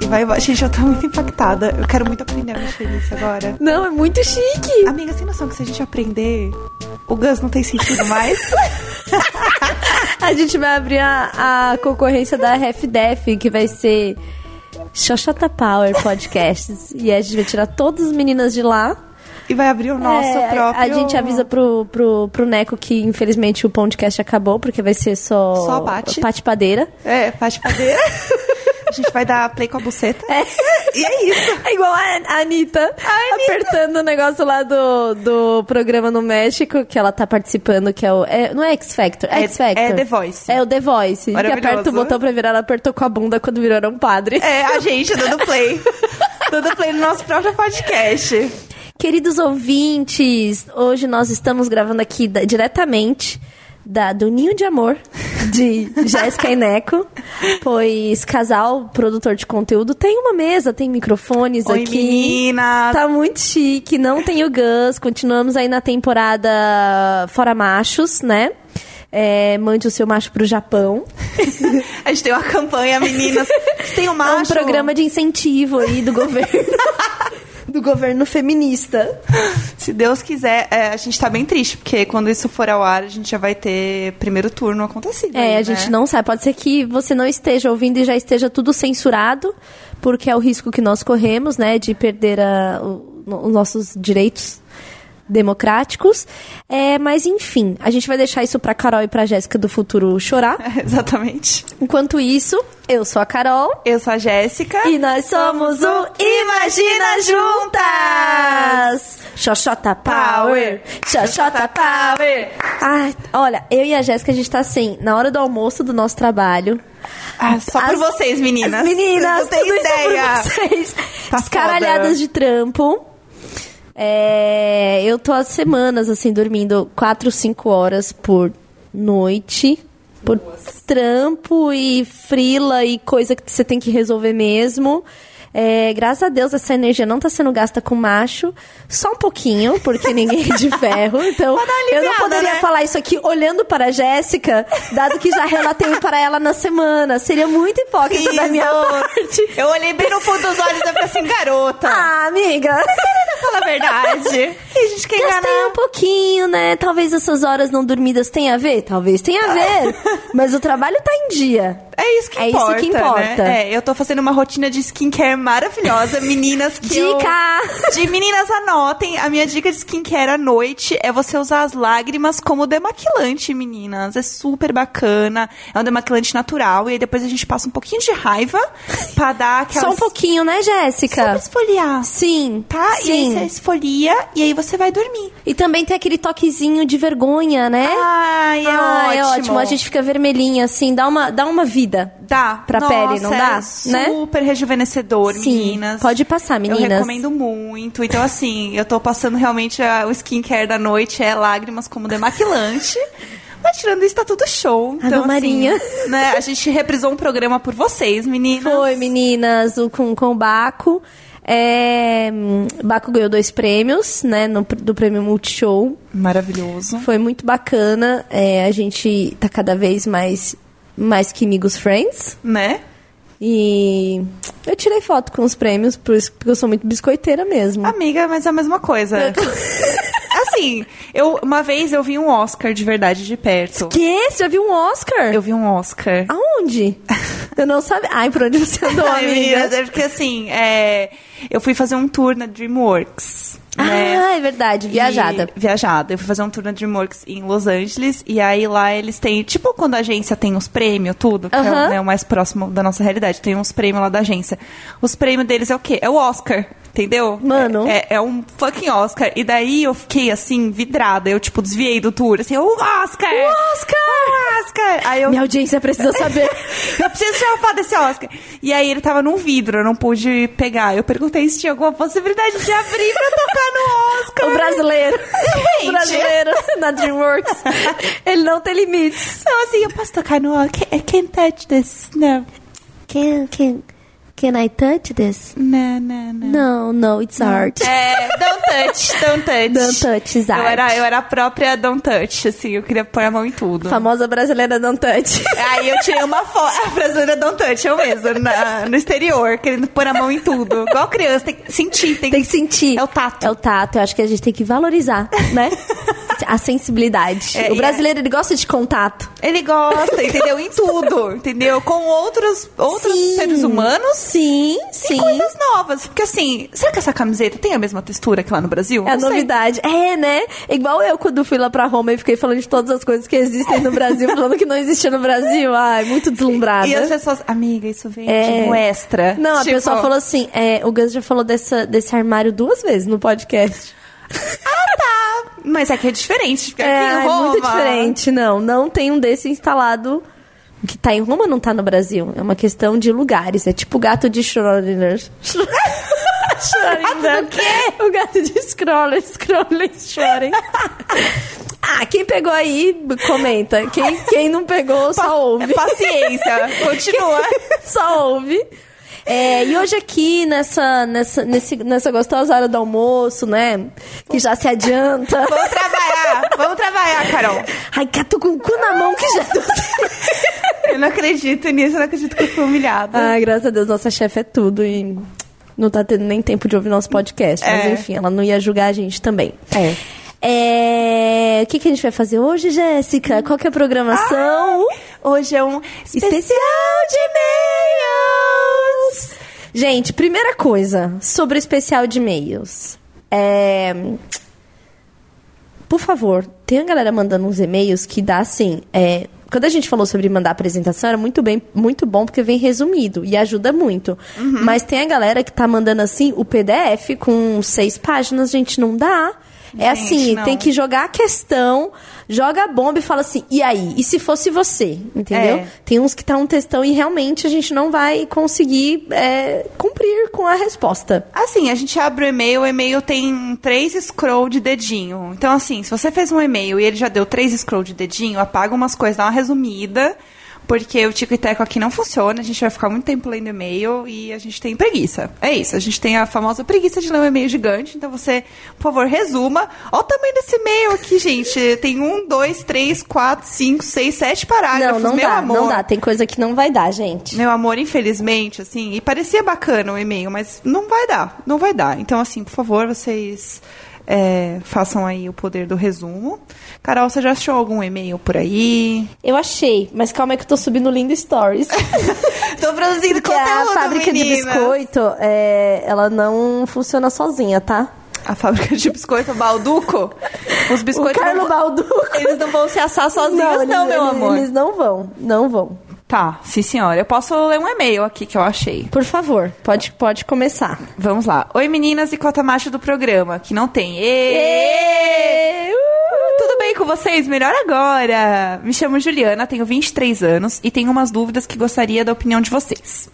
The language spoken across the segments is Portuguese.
E vai, vai- gente, eu tô muito impactada. Eu quero muito aprender a mexer nisso agora. Não, é muito chique. Amiga, sem noção que se a gente aprender, o Gus não tem sentido mais. A gente vai abrir a, a concorrência da RefDef, que vai ser Xoxota Power Podcasts. e a gente vai tirar todas as meninas de lá. e vai abrir o nosso É, próprio. A gente avisa pro, pro, pro Neco que, infelizmente, o podcast acabou, porque vai ser só... Só a Paty. Paty Padeira. É, faz padeira. a gente vai dar play com a buceta. E é isso. É igual a a Anitta, Anitta. apertando o negócio lá do, do programa no México, que ela tá participando, que é o... é- não é X Factor, é É- X Factor. é The Voice. É o The Voice. Que aperta o botão pra virar, ela apertou com a bunda quando virou era um padre. É a gente dando play. dando play no nosso próprio podcast. Queridos ouvintes, hoje nós estamos gravando aqui diretamente da, do Ninho de Amor de Jéssica e Neco, pois casal, produtor de conteúdo, tem uma mesa, tem microfones Oi, aqui. meninas. Tá muito chique, não tem o Gus, continuamos aí na temporada Fora Machos, né? É, mande o seu macho pro Japão. A gente tem uma campanha, meninas. Tem um É macho. um programa de incentivo aí do governo. do governo feminista. Se Deus quiser, é, a gente tá bem triste, porque quando isso for ao ar, a gente já vai ter primeiro turno acontecido. É, aí, a gente né? não sabe. Pode ser que você não esteja ouvindo e já esteja tudo censurado, porque é o risco que nós corremos, né, de perder a- o- os nossos direitos democráticos. É, mas enfim, a gente vai deixar isso pra Carol e pra Jéssica do futuro chorar. Exatamente. Enquanto isso, eu sou a Carol. Eu sou a Jéssica. E nós somos o Imagina Juntas! Xoxota Power! Xoxota Power! Ai, olha, eu e a Jéssica, a gente tá assim, na hora do almoço do nosso trabalho. Ah, só por As- vocês, meninas. As meninas, Não tem ideia. por vocês. Tá Escaralhadas foda. de trampo. É, eu tô há semanas, assim, dormindo 4, 5 horas por noite. Por trampo e frila e coisa que você tem que resolver mesmo. É, graças a Deus essa energia não tá sendo gasta com macho. Só um pouquinho, porque ninguém é de ferro. Então, uma eu não aliviada, poderia né? falar isso aqui olhando para a Jéssica, dado que já relatei para ela na semana. Seria muito hipócrita da minha Isso. parte. Eu olhei bem no fundo dos olhos e falei assim, garota. Ah, amiga. Fala a verdade. E a gente quer Gastei enganar. um pouquinho, né? Talvez essas horas não dormidas tenha a ver? Talvez tenha a ver. Mas o trabalho tá em dia. É isso que É isso importa. que importa. Né? É, eu tô fazendo uma rotina de skincare maravilhosa. Meninas que. eu- Dica! De meninas, anotem. A minha dica de skincare à noite é você usar as lágrimas como demaquilante, meninas. É super bacana. É um demaquilante natural. E aí depois a gente passa um pouquinho de raiva pra dar aquela. Só um pouquinho, né, Só pra Jéssica? esfoliar. Sim. Tá? E aí Sim. você esfolia e aí você vai dormir. E também tem aquele toquezinho de vergonha, né? Ai, é Ah, ótimo. é ótimo. A gente fica vermelhinha, assim, dá uma, dá uma vida. Dá. pra Nossa, pele, não dá? É Né? super rejuvenescedor, Sim, meninas. pode passar, meninas. Eu recomendo muito. Então, assim, eu tô passando realmente a- o skincare da noite, é lágrimas como demaquilante. Mas tirando isso, tá tudo show. Então, Ave Maria. assim, né, a gente reprisou um programa por vocês, meninas. Foi, meninas, o, com, com o Baco. É, Baco ganhou dois prêmios, né, no, do prêmio Multishow. Maravilhoso. Foi muito bacana. É, a gente tá cada vez mais, mais que amigos friends. Né? E eu tirei foto com os prêmios, por isso- porque eu sou muito biscoiteira mesmo. Amiga, mas é a mesma coisa. assim, eu, uma vez eu vi um Oscar de verdade de perto. Que? Você já viu um Oscar? Eu vi um Oscar. Aonde? eu não sabia. Ai, por onde você andou, Ai, amiga? é porque assim, é, eu fui fazer um tour na DreamWorks. né? Ah, é verdade, viajada. E- viajada. Eu fui fazer um tour na DreamWorks em Los Angeles. E aí lá eles têm. Tipo quando a agência tem os prêmios, tudo, que Aham. é né, o mais próximo da nossa realidade. Tem uns prêmios lá da agência. Os prêmios deles é o quê? É o Oscar. Entendeu? Mano. É, é um fucking Oscar. E daí eu fiquei assim, vidrada. Eu, tipo, desviei do tour. Assim, o Oscar! O Oscar! O Oscar! Aí eu Minha audiência precisa saber. eu preciso tirar foto desse Oscar. E aí ele tava num vidro, eu não pude pegar. Eu perguntei se tinha alguma possibilidade de abrir pra tocar tocar no Oscar. O brasileiro. Gente. O brasileiro na DreamWorks. Ele não tem limites. Não, assim, eu posso tocar no Oscar. I can't touch this. Não. Can, can, can I touch this? Não, não, não. No, no, it's art. É, don't touch, don't touch. Don't touch is Eu art. era, eu era a própria don't touch, assim, eu queria pôr a mão em tudo. Famosa brasileira don't touch. Aí eu tirei uma foto. A brasileira don't touch, eu mesmo, na- no exterior, querendo pôr a mão em tudo. Igual criança, tem que sentir, tem, Tem que sentir. É o tato. É o tato. Eu acho que a gente tem que valorizar, né? A sensibilidade. É, o e brasileiro, ele gosta de contato. Ele gosta, entendeu? Em tudo, entendeu? Com outros, outros Sim. seres humanos. Sim, E sim. coisas novas. Porque assim, será que essa camiseta tem a mesma textura que lá no Brasil? É a sei. novidade. É, né? Igual eu quando fui lá pra Roma e fiquei falando de todas as coisas que existem no Brasil, falando que não existia no Brasil. Ai, muito deslumbrada. E as pessoas, amiga, isso vem É. de um extra. Não, a Tipo, pessoa falou assim: é, o Gus já falou dessa, desse armário duas vezes no podcast. Ah, Mas é diferente. Porque aqui É, Roma... muito diferente. Não, não tem um desse instalado. Que tá em Roma não tá no Brasil. É uma questão de lugares. É tipo o gato de Schrödinger. Schrödinger. O quê? O gato de Scroller, Scroller, Schrödinger. Ah, quem pegou aí, comenta. Quem, quem não pegou, só ouve. Paciência. Continua. Só ouve. É, e hoje aqui, nessa, nessa, nesse, nessa gostosa hora do almoço, né? Que já se adianta. Vamos trabalhar. Vamos trabalhar, Carol. Ai, que tô com o cu na mão que já tô... Eu não acredito nisso. Eu não acredito que eu fui humilhada. Ai, graças a Deus, nossa chefe é tudo e não tá tendo nem tempo de ouvir nosso podcast. Mas É. enfim, ela não ia julgar a gente também. É. É, O que, que a gente vai fazer hoje, Jéssica? Qual que é a programação? Hoje é um especial, de e-mails. Gente, primeira coisa sobre o especial de e-mails. É... Por favor, tem a galera mandando uns e-mails que dá assim. é, Quando a gente falou sobre mandar apresentação, era muito, bem, muito bom porque vem resumido e ajuda muito. Mas tem a galera que tá mandando assim o PDF com seis páginas, gente, não dá. É Gente, assim, não. tem que jogar a questão, joga a bomba e fala assim, e aí? E se fosse você? Entendeu? É. Tem uns que tá um textão e realmente a gente não vai conseguir é, cumprir com a resposta. Assim, a gente abre o e-mail, o e-mail tem três scroll de dedinho. Então, assim, se você fez um e-mail e ele já deu três scroll de dedinho, apaga umas coisas, dá uma resumida, porque o Tico e Teco aqui não funciona, a gente vai ficar muito tempo lendo e-mail e a gente tem preguiça. É isso, a gente tem a famosa preguiça de ler um e-mail gigante, então você, por favor, resuma. Olha o tamanho desse e-mail aqui, gente. Tem um, dois, três, quatro, cinco, seis, sete Não, parágrafos. não Meu dá, amor. não dá. Tem coisa que não vai dar, gente. Meu amor, infelizmente, assim, e parecia bacana o e-mail, mas não vai dar, não vai dar. Então, assim, por favor, vocês é, façam aí o poder do resumo. Carol, você já achou algum e-mail por aí? Eu achei, mas calma aí que eu tô subindo lindo stories. Tô produzindo Porque a conteúdo, fábrica de meninas. biscoito, é, ela não funciona sozinha, tá? A fábrica de biscoito Balduco? Os biscoitos o Carlo não, Balduco. eles não vão se assar sozinhos, não, eles, meu eles- amor. Eles não vão, não vão. Tá, sim senhora. Eu posso ler um e-mail aqui que eu achei. Por favor, pode, pode começar. Vamos lá. Oi, meninas e cota macho do programa, que não tem. Ê! Ê! Uh, Tudo bem com vocês? Melhor agora! Me chamo Juliana, tenho 23 anos e tenho umas dúvidas que gostaria da opinião de vocês.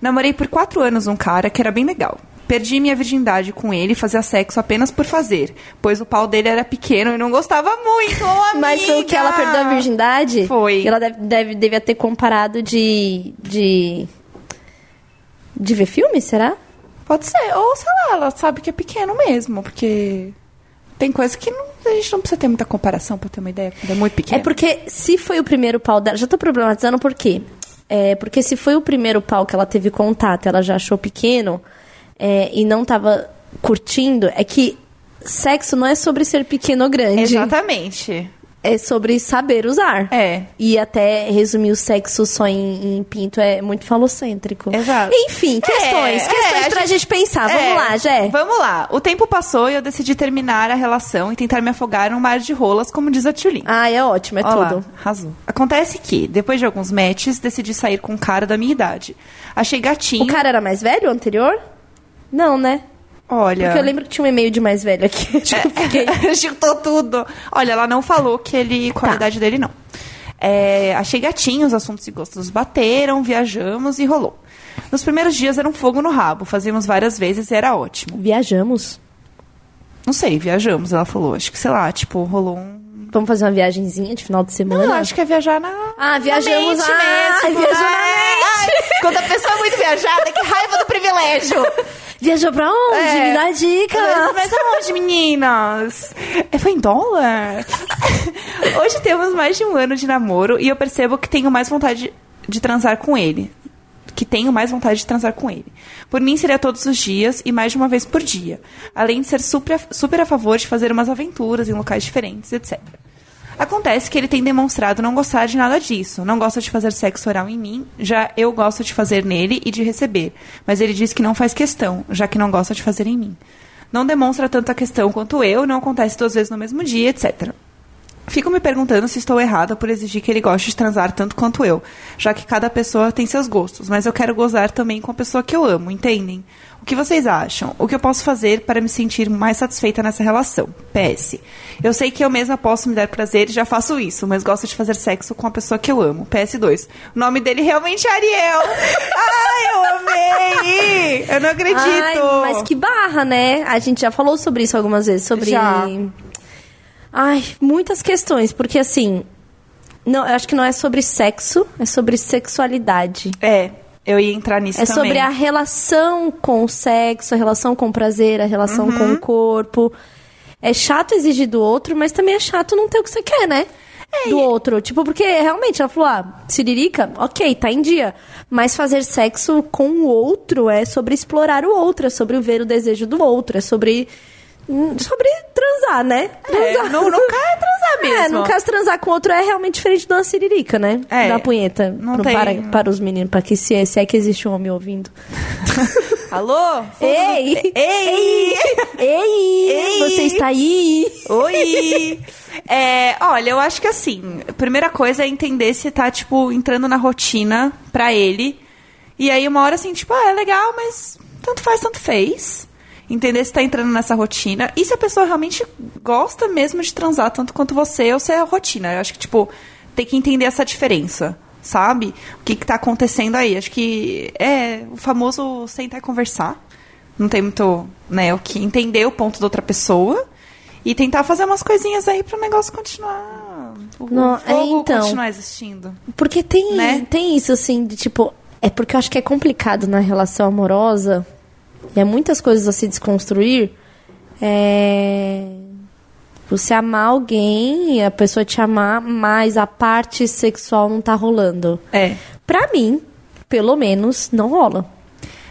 Namorei por 4 anos um cara que era bem legal. Perdi minha virgindade com ele e fazia sexo apenas por fazer, pois o pau dele era pequeno e não gostava muito, ô amiga! Mas foi o que ela perdeu a virgindade? Foi. Ela deve, deve, devia ter comparado de. de. de ver filme, será? Pode ser, ou sei lá, ela sabe que é pequeno mesmo, porque tem coisa que não- a gente não precisa ter muita comparação pra ter uma ideia, é muito pequeno. É porque se foi o primeiro pau dela. Já tô problematizando por quê? É porque se foi o primeiro pau que ela teve contato, ela já achou pequeno é, e não tava curtindo, é que sexo não é sobre ser pequeno ou grande. Exatamente. É sobre saber usar. É. E até resumir o sexo só em, em pinto é muito falocêntrico. Exato. Enfim, questões. É, questões é, a pra gente, pensar. Vamos É, lá, Jé. Vamos lá. O tempo passou e eu decidi terminar a relação e tentar me afogar num mar de rolas, como diz a Tchulin. Ah, é ótimo, é tudo. arrasou. Acontece que, depois de alguns matches, decidi sair com um cara da minha idade. Achei gatinho. O cara era mais velho, o anterior? Não, né? Olha. Porque eu lembro que tinha um e-mail de mais velho aqui. Tipo, fiquei... Chutou tudo. Olha, ela não falou que ele. Tá. idade dele, não. É, achei gatinho, os assuntos e gostos bateram, viajamos e rolou. Nos primeiros dias era um fogo no rabo, fazíamos várias vezes e era ótimo. Viajamos. Não sei, viajamos, ela falou. Acho que, sei lá, tipo, rolou um. Vamos fazer uma viagenzinha de final de semana? Não, acho que é viajar na. Ah, viajamos na mente ah, mesmo. viajou na É, ai, quando a pessoa é muito viajada, que raiva do privilégio. Viajou pra onde? É. Me dá dica. Mas aonde, meninas? É, foi em dólar? Hoje temos mais de um ano de namoro e eu percebo que tenho mais vontade de transar com ele. Que tenho mais vontade de transar com ele. Por mim seria todos os dias e mais de uma vez por dia. Além de ser super, super a favor de fazer umas aventuras em locais diferentes, etc. Acontece que ele tem demonstrado não gostar de nada disso. Não gosta de fazer sexo oral em mim, já eu gosto de fazer nele e de receber. Mas ele diz que não faz questão, já que não gosta de fazer em mim. Não demonstra tanta questão quanto eu, não acontece duas vezes no mesmo dia, etc. Fico me perguntando se estou errada por exigir que ele goste de transar tanto quanto eu, já que cada pessoa tem seus gostos, mas eu quero gozar também com a pessoa que eu amo, entendem? O que vocês acham? O que eu posso fazer para me sentir mais satisfeita nessa relação? PS. Eu sei que eu mesma posso me dar prazer e já faço isso, mas gosto de fazer sexo com a pessoa que eu amo. PS2. O nome dele realmente é Ariel. Ai, eu amei! Eu não acredito! Ai, mas que barra, né? A gente já falou sobre isso algumas vezes, sobre... Já. Ai, muitas questões, porque assim... Não, eu acho que não é sobre sexo, é sobre sexualidade. É, eu ia entrar nisso É também. sobre a relação com o sexo, a relação com o prazer, a relação com Uhum. o corpo. É chato exigir do outro, mas também é chato não ter o que você quer, né? do outro. Tipo, porque realmente ela falou, ah, Siririca, ok, tá em dia. Mas fazer sexo com o outro é sobre explorar o outro, é sobre ver o desejo do outro, é sobre. Sobre transar, né? É, não, não quer transar mesmo. É, no caso, transar com outro é realmente diferente de uma siririca, né? É, da punheta. não Pro- tem- para, para os meninos, para que se, se é que existe um homem ouvindo. Alô? Ei! Ei! Ei! Ei! Você está aí? Oi! É, olha, eu acho que assim, a primeira coisa é entender se tá, tipo, entrando na rotina pra ele. E aí, uma hora assim, tipo, ah, é legal, mas tanto faz, tanto fez. Entender se tá entrando nessa rotina. E se a pessoa realmente gosta mesmo de transar tanto quanto você, ou se é a rotina. Eu acho que, tipo, tem que entender essa diferença. Sabe? O que, que tá acontecendo aí? Acho que é o famoso sentar e conversar. Não tem muito, né, o que entender o ponto da outra pessoa. E tentar fazer umas coisinhas aí pro negócio continuar. O Não, é, fogo então. continuar existindo. Porque tem, Né? tem isso, assim, de tipo. É porque eu acho que é complicado na relação amorosa. E há muitas coisas a se desconstruir. É. Você amar alguém e a pessoa te amar, mas a parte sexual não tá rolando. É. Pra mim, pelo menos, não rola.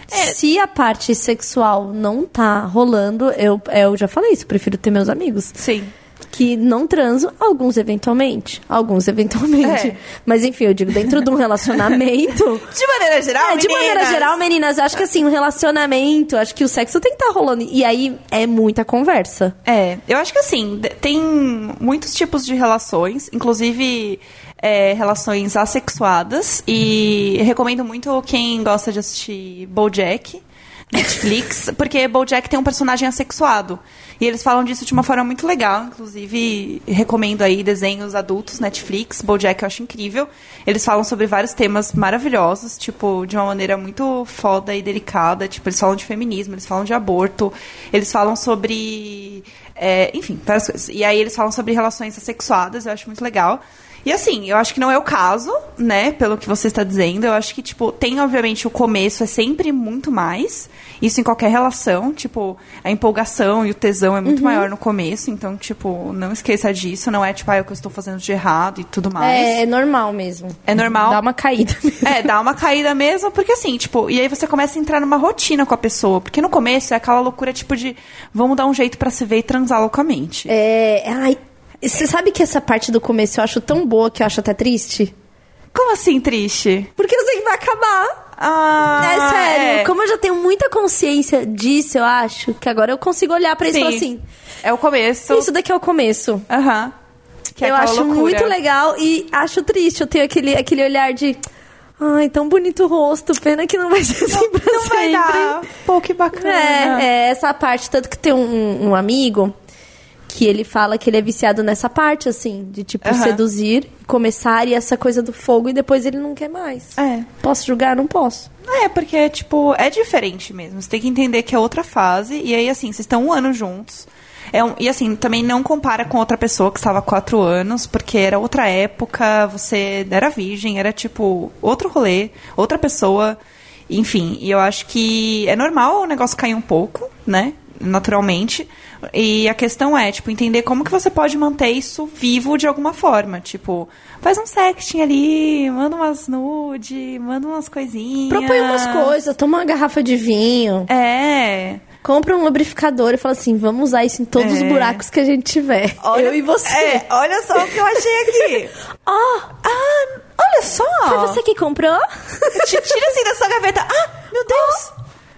Se a parte sexual não tá rolando, eu, eu já falei isso, prefiro ter meus amigos. Sim. Que não transam, alguns eventualmente. Alguns eventualmente. É. Mas enfim, eu digo, dentro de um relacionamento. De maneira geral, É, de maneira meninas. geral, meninas, eu acho que assim, um relacionamento, acho que o sexo tem que estar rolando. E aí é muita conversa. É, eu acho que assim, tem muitos tipos de relações, inclusive é, relações assexuadas, e recomendo muito quem gosta de assistir Bojack, Netflix, porque Bojack tem um personagem assexuado. E eles falam disso de uma forma muito legal, inclusive recomendo aí desenhos adultos, Netflix, Bojack eu acho incrível. Eles falam sobre vários temas maravilhosos, tipo, de uma maneira muito foda e delicada, tipo, eles falam de feminismo, eles falam de aborto, eles falam sobre é, enfim, várias coisas. E aí eles falam sobre relações assexuadas, eu acho muito legal. E assim, eu acho que não é o caso, né, pelo que você está dizendo. Eu acho que, tipo, tem, obviamente, o começo é sempre muito mais. Isso em qualquer relação. Tipo, a empolgação e o tesão é muito Uhum. maior no começo. Então, tipo, não esqueça disso. Não é, tipo, ah, é o que eu estou fazendo de errado e tudo mais. É, é normal mesmo. É normal. Dá uma caída. É, dá uma caída mesmo, porque assim, tipo, e aí você começa a entrar numa rotina com a pessoa. Porque no começo é aquela loucura, tipo, de vamos dar um jeito pra se ver e transar loucamente. É. Ai. Você sabe que essa parte do começo eu acho tão boa que eu acho até triste? Como assim, triste? Porque eu sei que vai acabar. Ah, é sério. é. Como eu já tenho muita consciência disso, eu acho que agora eu consigo olhar pra isso e falar assim: É o começo. isso daqui é o começo. Aham. Que é eu acho loucura. muito legal e acho triste. Eu tenho aquele, aquele olhar de. Ai, tão bonito o rosto. Pena que não vai ser assim pra Não vai sempre. dar. Pô, que bacana. É, é, essa parte, tanto que tem um, um amigo que ele fala que ele é viciado nessa parte, assim, de tipo Aham. seduzir, começar e essa coisa do fogo e depois ele não quer mais. É. Posso julgar? Não posso. É, porque, tipo, é diferente mesmo. Você tem que entender que é outra fase. E aí, assim, vocês estão um ano juntos. É um, e assim, também não compara com outra pessoa que estava há quatro anos, porque era outra época, você era virgem, era tipo outro rolê, outra pessoa. Enfim, e eu acho que é normal o negócio cair um pouco, né? Naturalmente. E a questão é, tipo, entender como que você pode manter isso vivo de alguma forma. Tipo, faz um sexting ali, manda umas nude, manda umas coisinhas. Propõe umas coisas, toma uma garrafa de vinho. É. Compra um lubrificador e fala assim: vamos usar isso em todos É. os buracos que a gente tiver. eu e você. É, olha só o que eu achei aqui. Ó, ah, olha só. foi você que comprou? Ti- Tira assim da sua gaveta. Ah, meu Deus.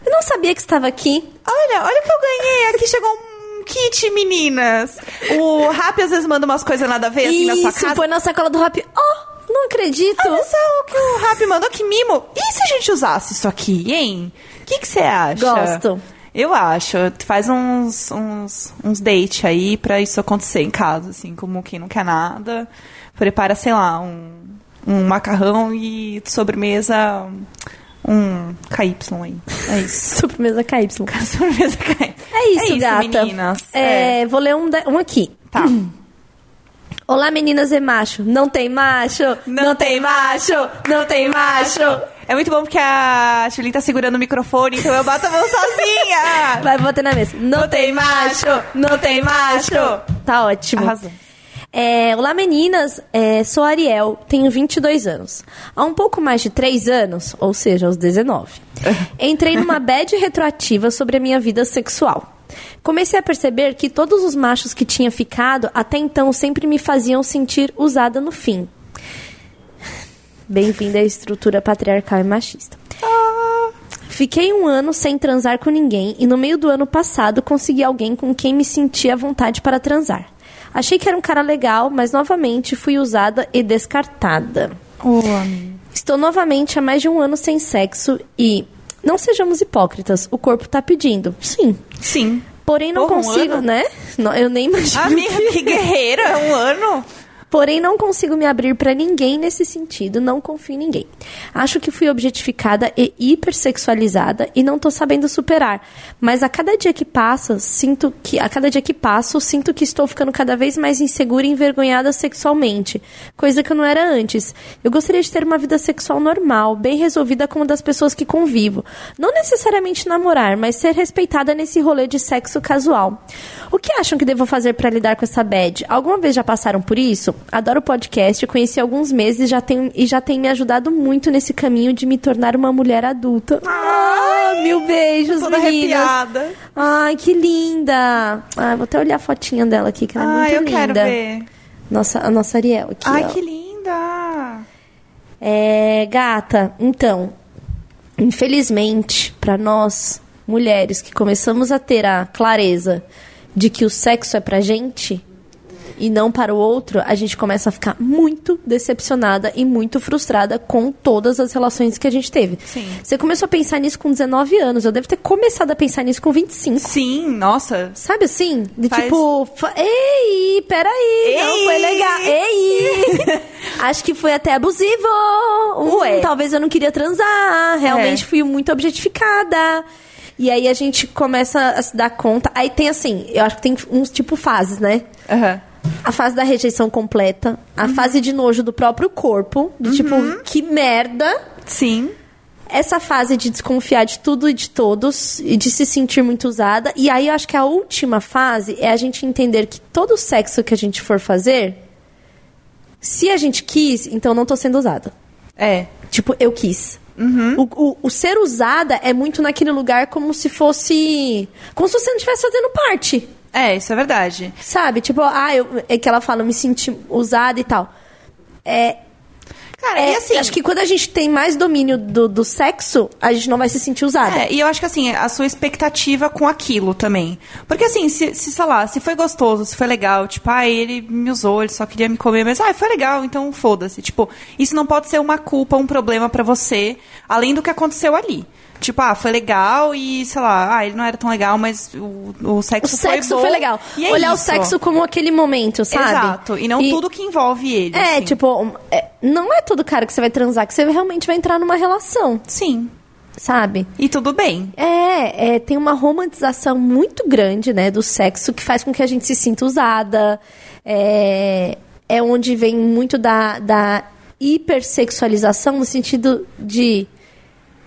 Eu não sabia que estava aqui. Olha, olha o que eu ganhei. Aqui chegou um kit, meninas. O Rap às vezes manda umas coisas nada a ver assim na sua Isso, casa. põe na sacola do rap. Oh, não acredito. Olha só o que o Rap mandou, que mimo. E se a gente usasse isso aqui, hein? O que que você acha? Gosto. Eu acho. Faz uns, uns, uns date aí pra isso acontecer em casa, assim, como quem não quer nada. Prepara, sei lá, um, um macarrão e de sobremesa um KY aí. É isso. Sobremesa KY. sobremesa KY. É isso, gata. meninas. É, Vou ler um, um aqui. Tá. Olá, meninas e macho. Não tem macho, não, tem macho, não tem macho. É muito bom porque a Julie tá segurando o microfone, então eu bato a mão sozinha. Vai bater na mesa. Não, tem macho, não tem macho. Tá ótimo. Arrasou. É, olá meninas, É, sou a Ariel, tenho 22 anos. Há um pouco mais de 3 anos, ou seja, aos 19, entrei numa bad retroativa sobre a minha vida sexual. Comecei a perceber que todos os machos que tinha ficado até então sempre me faziam sentir usada no fim. Bem-vinda à estrutura patriarcal e machista. Fiquei um ano sem transar com ninguém e no meio do ano passado consegui alguém com quem me sentia à vontade para transar. Achei que era um cara legal, mas novamente fui usada e descartada. Ô, amigo. Estou novamente há mais de um ano sem sexo e. Não sejamos hipócritas, o corpo tá pedindo. Sim. Sim. Porém, não Porra, um consigo, ano? né? Não, eu nem imagino. Amiga, que guerreira, um ano. Porém, não consigo me abrir pra ninguém nesse sentido, não confio em ninguém. Acho que fui objetificada e hipersexualizada e não tô sabendo superar. Mas a cada dia que passa, sinto que a cada dia que passo, sinto que estou ficando cada vez mais insegura e envergonhada sexualmente, coisa que eu não era antes. Eu gostaria de ter uma vida sexual normal, bem resolvida com uma das pessoas que convivo. Não necessariamente namorar, mas ser respeitada nesse rolê de sexo casual. O que acham que devo fazer pra lidar com essa bad? Alguma vez já passaram por isso? Adoro o podcast, conheci há alguns meses e já tem, e já tem me ajudado muito nesse caminho de me tornar uma mulher adulta. Ah, mil beijos, Toda meninas. arrepiada. Ai, que linda. Ai, vou até olhar a fotinha dela aqui, que ela é Ai, muito eu linda. quero ver. Nossa, a nossa Ariel aqui, Ai, ó. que linda. É, gata, então, infelizmente, para nós, mulheres, que começamos a ter a clareza de que o sexo é pra gente e não para o outro, a gente começa a ficar muito decepcionada e muito frustrada com todas as relações que a gente teve. Sim. Você começou a pensar nisso com 19 anos, eu devo ter começado a pensar nisso com 25. Sim, nossa. Sabe assim? De Faz- tipo, ei, peraí, não Ei! foi legal. Ei! Acho que foi até abusivo. Hum, Ué. talvez eu não queria transar. Realmente É. fui muito objetificada. E aí a gente começa a se dar conta. Aí tem assim, eu acho que tem uns tipo fases, né? Aham. A fase da rejeição completa, a fase de nojo do próprio corpo, de tipo, que merda. Sim. Essa fase de desconfiar de tudo e de todos e de se sentir muito usada. E aí eu acho que a última fase é a gente entender que todo sexo que a gente for fazer, se a gente quis, então eu não tô sendo usada. É. Tipo, eu quis. O, o- o ser usada é muito naquele lugar como se fosse. Como se você não estivesse fazendo parte. É, isso é verdade. Sabe? Tipo, ah, eu, é que ela fala, eu me senti usada e tal. É, Cara, é, e assim. acho que quando a gente tem mais domínio do, do sexo, a gente não vai se sentir usada. É, e eu acho que assim, a sua expectativa com aquilo também. Porque assim, se, se, sei lá, se foi gostoso, se foi legal, tipo, ah, ele me usou, ele só queria me comer, mas ah, foi legal, então foda-se. Tipo, isso não pode ser uma culpa, um problema pra você, além do que aconteceu ali. Tipo, ah, foi legal e, sei lá, ah, ele não era tão legal, mas o, o O sexo, sexo foi, foi, bom. legal. E é Olhar isso. o sexo como aquele momento, sabe? Exato. E não tudo que envolve ele. É, assim. tipo, é, não é todo cara que você vai transar que você realmente vai entrar numa relação. Sim. sabe? E tudo bem. É, é, tem uma romantização muito grande, né, do sexo que faz com que a gente se sinta usada. É, é onde vem muito da, da hipersexualização no sentido de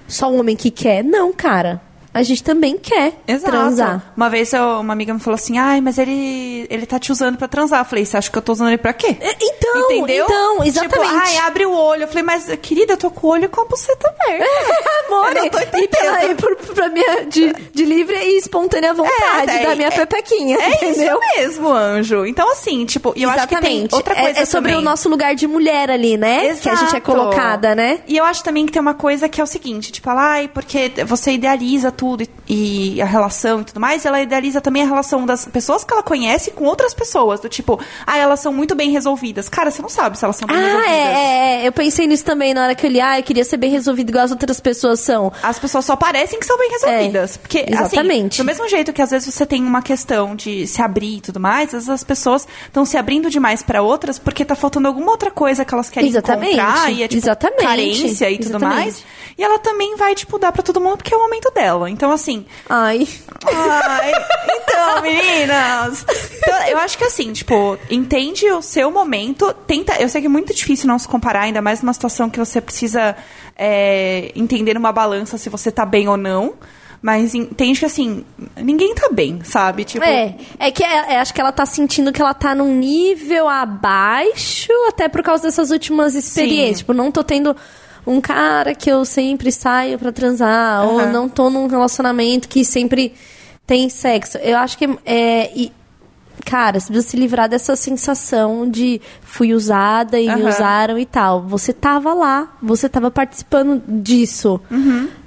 só o homem que quer. Não, cara. A gente também quer Exato. transar. Uma vez eu- uma amiga me falou assim: ai, mas ele, ele tá te usando pra transar. Eu falei: você acha que eu tô usando ele pra quê? É, Então, Entendeu? então, exatamente. Tipo, ai, abre o olho. Eu falei, mas querida, eu tô com o olho com a buceta aberta. Amor, Eu não tô e pela, entendendo. e por, pra minha, de, de livre e espontânea vontade É, da é, minha é- pepequinha, É entendeu? isso mesmo, anjo. Então, assim, tipo, e eu acho que tem Exatamente. outra É- coisa é, sobre também. o nosso lugar de mulher ali, né? Que a gente é Exato. colocada, né? E eu acho também que tem uma coisa que é o seguinte, tipo, ai, porque você idealiza tudo e, e a relação e tudo mais, ela idealiza também a relação das pessoas que ela conhece com outras pessoas, do tipo, ah, elas são muito bem resolvidas. Cara, você não sabe se elas são bem Ah, resolvidas. é, é, é. Eu pensei nisso também na hora que eu li. Ah, eu queria ser bem resolvido igual as outras pessoas são. As pessoas só parecem que são bem resolvidas. É, porque, exatamente. assim, do mesmo jeito que às vezes você tem uma questão de se abrir e tudo mais, às vezes as pessoas estão se abrindo demais pra outras porque tá faltando alguma outra coisa que elas querem Exatamente, encontrar e é tipo exatamente, carência e tudo exatamente. mais. E ela também vai, tipo, dar pra todo mundo porque é o momento dela. Então, assim, Ai. Ai, então, meninas. Então, eu acho que assim, tipo, entende o seu momento. Tenta. Eu sei que é muito difícil não se comparar, ainda mais numa situação que você precisa é, entender numa balança se você tá bem ou não. Mas entende que assim, ninguém tá bem, sabe? Tipo, É, é que é- é, acho que ela tá sentindo que ela tá num nível abaixo, até por causa dessas últimas experiências. Sim. Tipo, não tô tendo um cara que eu sempre saio pra transar, ou Aham. não tô num relacionamento que sempre tem sexo. Eu acho que é. e- cara, você precisa se livrar dessa sensação de fui usada e me Aham. usaram e tal. Você tava lá, você tava participando disso.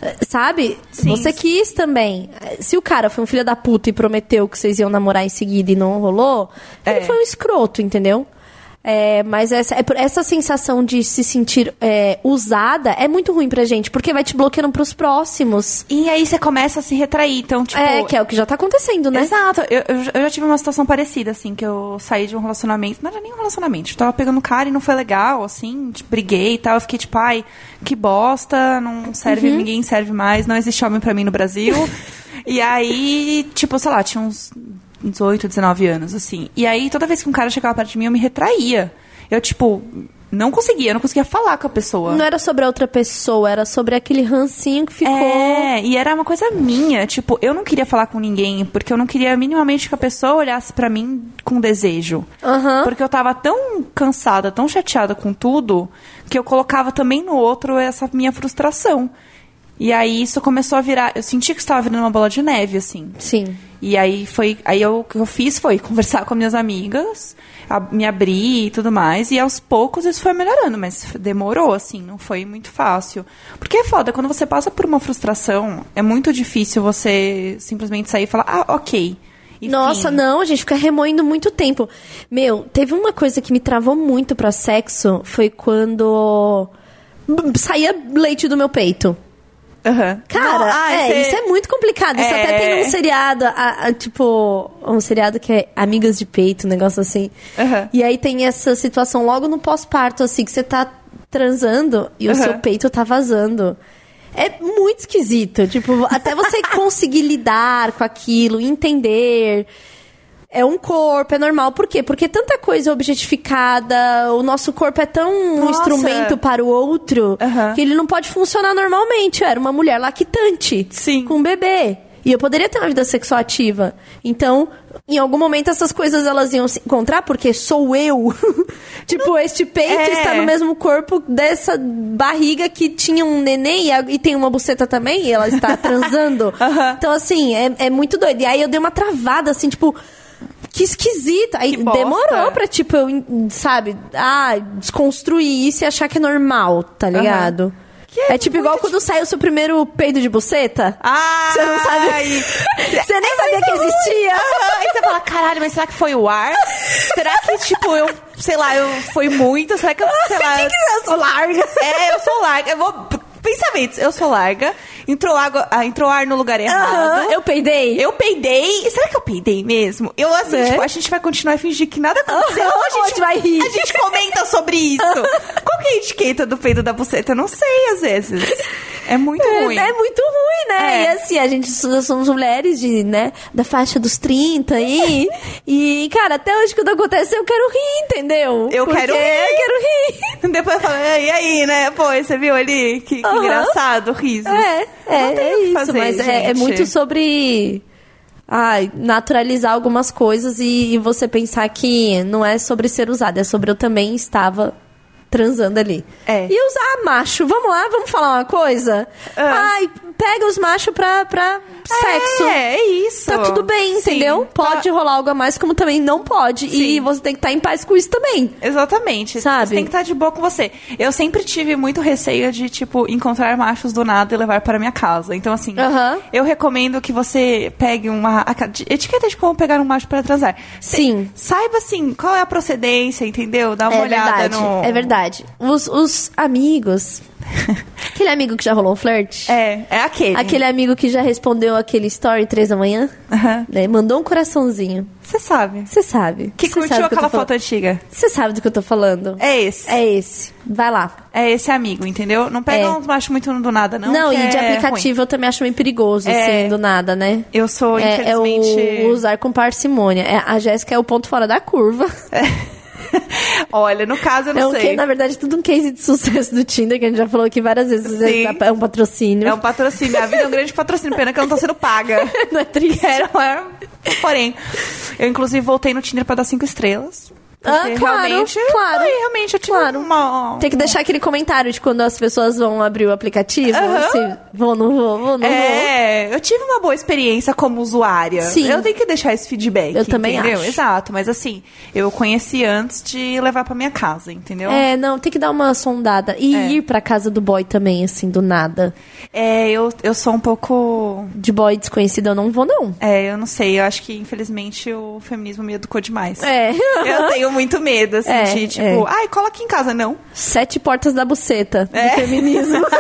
Eh, Sabe? Uhum. Sim. Você quis também. Se o cara foi um filho da puta e prometeu que vocês iam namorar em seguida e não rolou, ele É. foi um escroto, entendeu? É, mas essa, é essa sensação de se sentir é, usada é muito ruim pra gente, porque vai te bloqueando pros próximos. E aí você começa a se retrair. Então, tipo. é, que é o que já tá acontecendo, né? Exato. Eu, eu, eu já tive uma situação parecida, assim, que eu saí de um relacionamento. Não era nem um relacionamento. Eu tava pegando um cara e não foi legal, assim, tipo, briguei e tal. Eu fiquei tipo, ai, que bosta, não serve, Uhum. ninguém serve mais, não existe homem pra mim no Brasil. e aí, tipo, sei lá, tinha uns 18, 19 anos, assim. E aí, toda vez que um cara chegava perto de mim, eu me retraía. Eu, tipo, não conseguia, eu não conseguia falar com a pessoa. Não era sobre a outra pessoa, era sobre aquele rancinho que ficou. É, e era uma coisa minha. Tipo, eu não queria falar com ninguém, porque eu não queria minimamente que a pessoa olhasse pra mim com desejo. Aham. Porque eu tava tão cansada, tão chateada com tudo, que eu colocava também no outro essa minha frustração. E aí isso começou a virar. Eu senti que estava virando uma bola de neve, assim. Sim. E aí foi. Aí eu, o que eu fiz foi conversar com minhas amigas, a- me abrir e tudo mais. E aos poucos isso foi melhorando, mas demorou, assim, não foi muito fácil. Porque é foda, quando você passa por uma frustração, é muito difícil você simplesmente sair e falar, ah, ok. E Nossa, fim. não, a gente fica remoendo muito tempo. Meu, teve uma coisa que me travou muito pra sexo, foi quando saía leite do meu peito. Aham. Cara, Não, ah, é, você- isso é muito complicado. Isso É. até tem um seriado, a- a, tipo, um seriado que é Amigas de Peito, um negócio assim. Aham. E aí tem essa situação logo no pós-parto, assim, que você tá transando e o Aham. seu peito tá vazando. É muito esquisito. Tipo, até você conseguir lidar com aquilo, entender. É um corpo, é normal. Por quê? Porque tanta coisa objetificada, o nosso corpo é tão um Nossa. instrumento para o outro Aham. que ele não pode funcionar normalmente. Eu era uma mulher lactante Sim. com um bebê. E eu poderia ter uma vida sexual ativa. Então, em algum momento essas coisas elas iam se encontrar, porque sou eu. tipo, este peito É. está no mesmo corpo dessa barriga que tinha um neném e, a- e tem uma buceta também, e ela está transando. Então, assim, é, é muito doido. E aí eu dei uma travada, assim, tipo. Que esquisito. Aí Que demorou pra, tipo, eu, sabe, ah, desconstruir isso e achar que é normal, tá ligado? Que é é tipo igual quando sai o seu primeiro peido de buceta. Ai. Você não sabe? Você nem sabia que existia? Aí você fala, caralho, mas será que foi o ar? será que, tipo, eu, sei lá, eu foi muito? Será que eu, sei lá... Eu sou larga. É, eu sou larga. Eu vou... Pensamentos, eu sou larga. Entrou, água, ah, entrou ar no lugar errado. Aham, eu peidei. Eu peidei. Será que eu peidei mesmo? Eu, assim, É. tipo, a gente vai continuar a fingir que nada aconteceu. Aham, a gente vai rir. A gente comenta sobre isso. Qual que é a etiqueta do peido da buceta? Eu não sei, às vezes. É muito É, ruim. é muito ruim, né? É. E assim, a gente somos mulheres de, né, da faixa dos 30 aí. e, cara, até hoje quando acontece, eu quero rir, entendeu? Eu Porque quero rir. Eu quero rir. Depois eu falo, e aí, né? Pô, você viu ali? Que, que engraçado, risos. É, é, Não tem é isso, fazer, mas é, é muito sobre ai, naturalizar algumas coisas e, e você pensar que não é sobre ser usado, é sobre eu também estava transando ali. É. E usar macho, vamos lá, vamos falar uma coisa? Ah. Ai, pega os machos pra, pra sexo. É, é isso. Tá tudo bem, Sim, entendeu? tá- Pode rolar algo a mais, como também não pode. E Sim. você tem que estar em paz com isso também. Exatamente. Sabe? Você tem que estar de boa com você. Eu sempre tive muito receio de, tipo, encontrar machos do nada e levar para minha casa. Então, assim, Aham. eu recomendo que você pegue uma. etiqueta de como pegar um macho para transar. Sim. Saiba, assim, qual é a procedência, entendeu? Dá uma É olhada verdade, no. é verdade. Os, os amigos. aquele amigo que já rolou um flerte? É, é aquele. Aquele amigo que já respondeu aquele story três da manhã? Aham. Né? Mandou um coraçãozinho. Você sabe. Você sabe. Que Cê curtiu sabe aquela foto antiga. Você sabe do que eu tô falando. É esse. É esse. Vai lá. É esse amigo, entendeu? Não pega É. uns machos muito do nada, não. Não, e de é aplicativo eu também acho meio perigoso, É. assim, do nada, né? ruim. Eu sou, É, é infelizmente. o usar com parcimônia. É, a Jéssica é o ponto fora da curva. Olha, no caso, eu não É um sei. que, na verdade, tudo um case de sucesso do Tinder, que a gente já falou aqui várias vezes. Sim. É um patrocínio. É um patrocínio. A vida é um grande patrocínio. Pena que eu não tô sendo paga. Não é triste. Era, era- Porém, eu inclusive voltei no Tinder pra dar cinco estrelas. Ah, Porque claro, realmente, claro. Ai, realmente, eu tive Claro. uma... Tem que deixar aquele comentário de quando as pessoas vão abrir o aplicativo. Aham. Se vou, não vou, vou, não vou. É, eu tive uma boa experiência como usuária. Sim. Eu tenho que deixar esse feedback. Eu também entendeu? acho. Exato, mas assim, eu conheci antes de levar pra minha casa, entendeu? É, não, tem que dar uma sondada. E É. ir pra casa do boy também, assim, do nada. É, eu, eu sou um pouco. De boy desconhecido eu não vou, não. É, eu não sei, eu acho que infelizmente o feminismo me educou demais. É. Eu tenho muito medo, assim, É, de tipo, é. ai, cola aqui em casa, não. Sete portas da buceta É. do feminismo.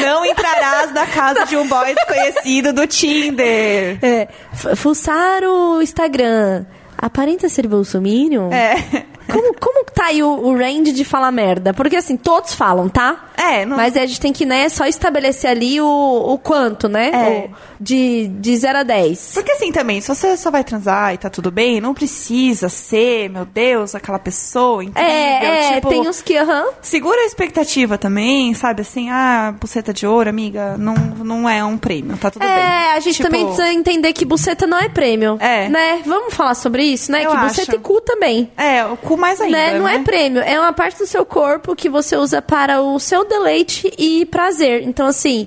Não entrarás na casa de um boy desconhecido do Tinder. é. Fuçar o Instagram. Aparenta ser bolsominion? É. Como, como tá aí o, o range de falar merda? Porque assim, todos falam, tá? É, não- Mas a gente tem que, né, só estabelecer ali o, o quanto, né? É. O- de, de 0 a 10. Porque assim também, se você só vai transar e tá tudo bem, não precisa ser, meu Deus, aquela pessoa incrível. É, é, tipo, tem uns que, aham. Segura a expectativa também, sabe? Assim, ah, buceta de ouro, amiga, não, não é um prêmio, tá tudo bem. É, a gente Tipo, também precisa entender que buceta não é prêmio. É. Né? Vamos falar sobre isso, né? Eu que acho. buceta e cu também. É, o cu mais ainda, né? Não é prêmio, é uma parte do seu corpo que você usa para o seu deleite e prazer. Então, assim,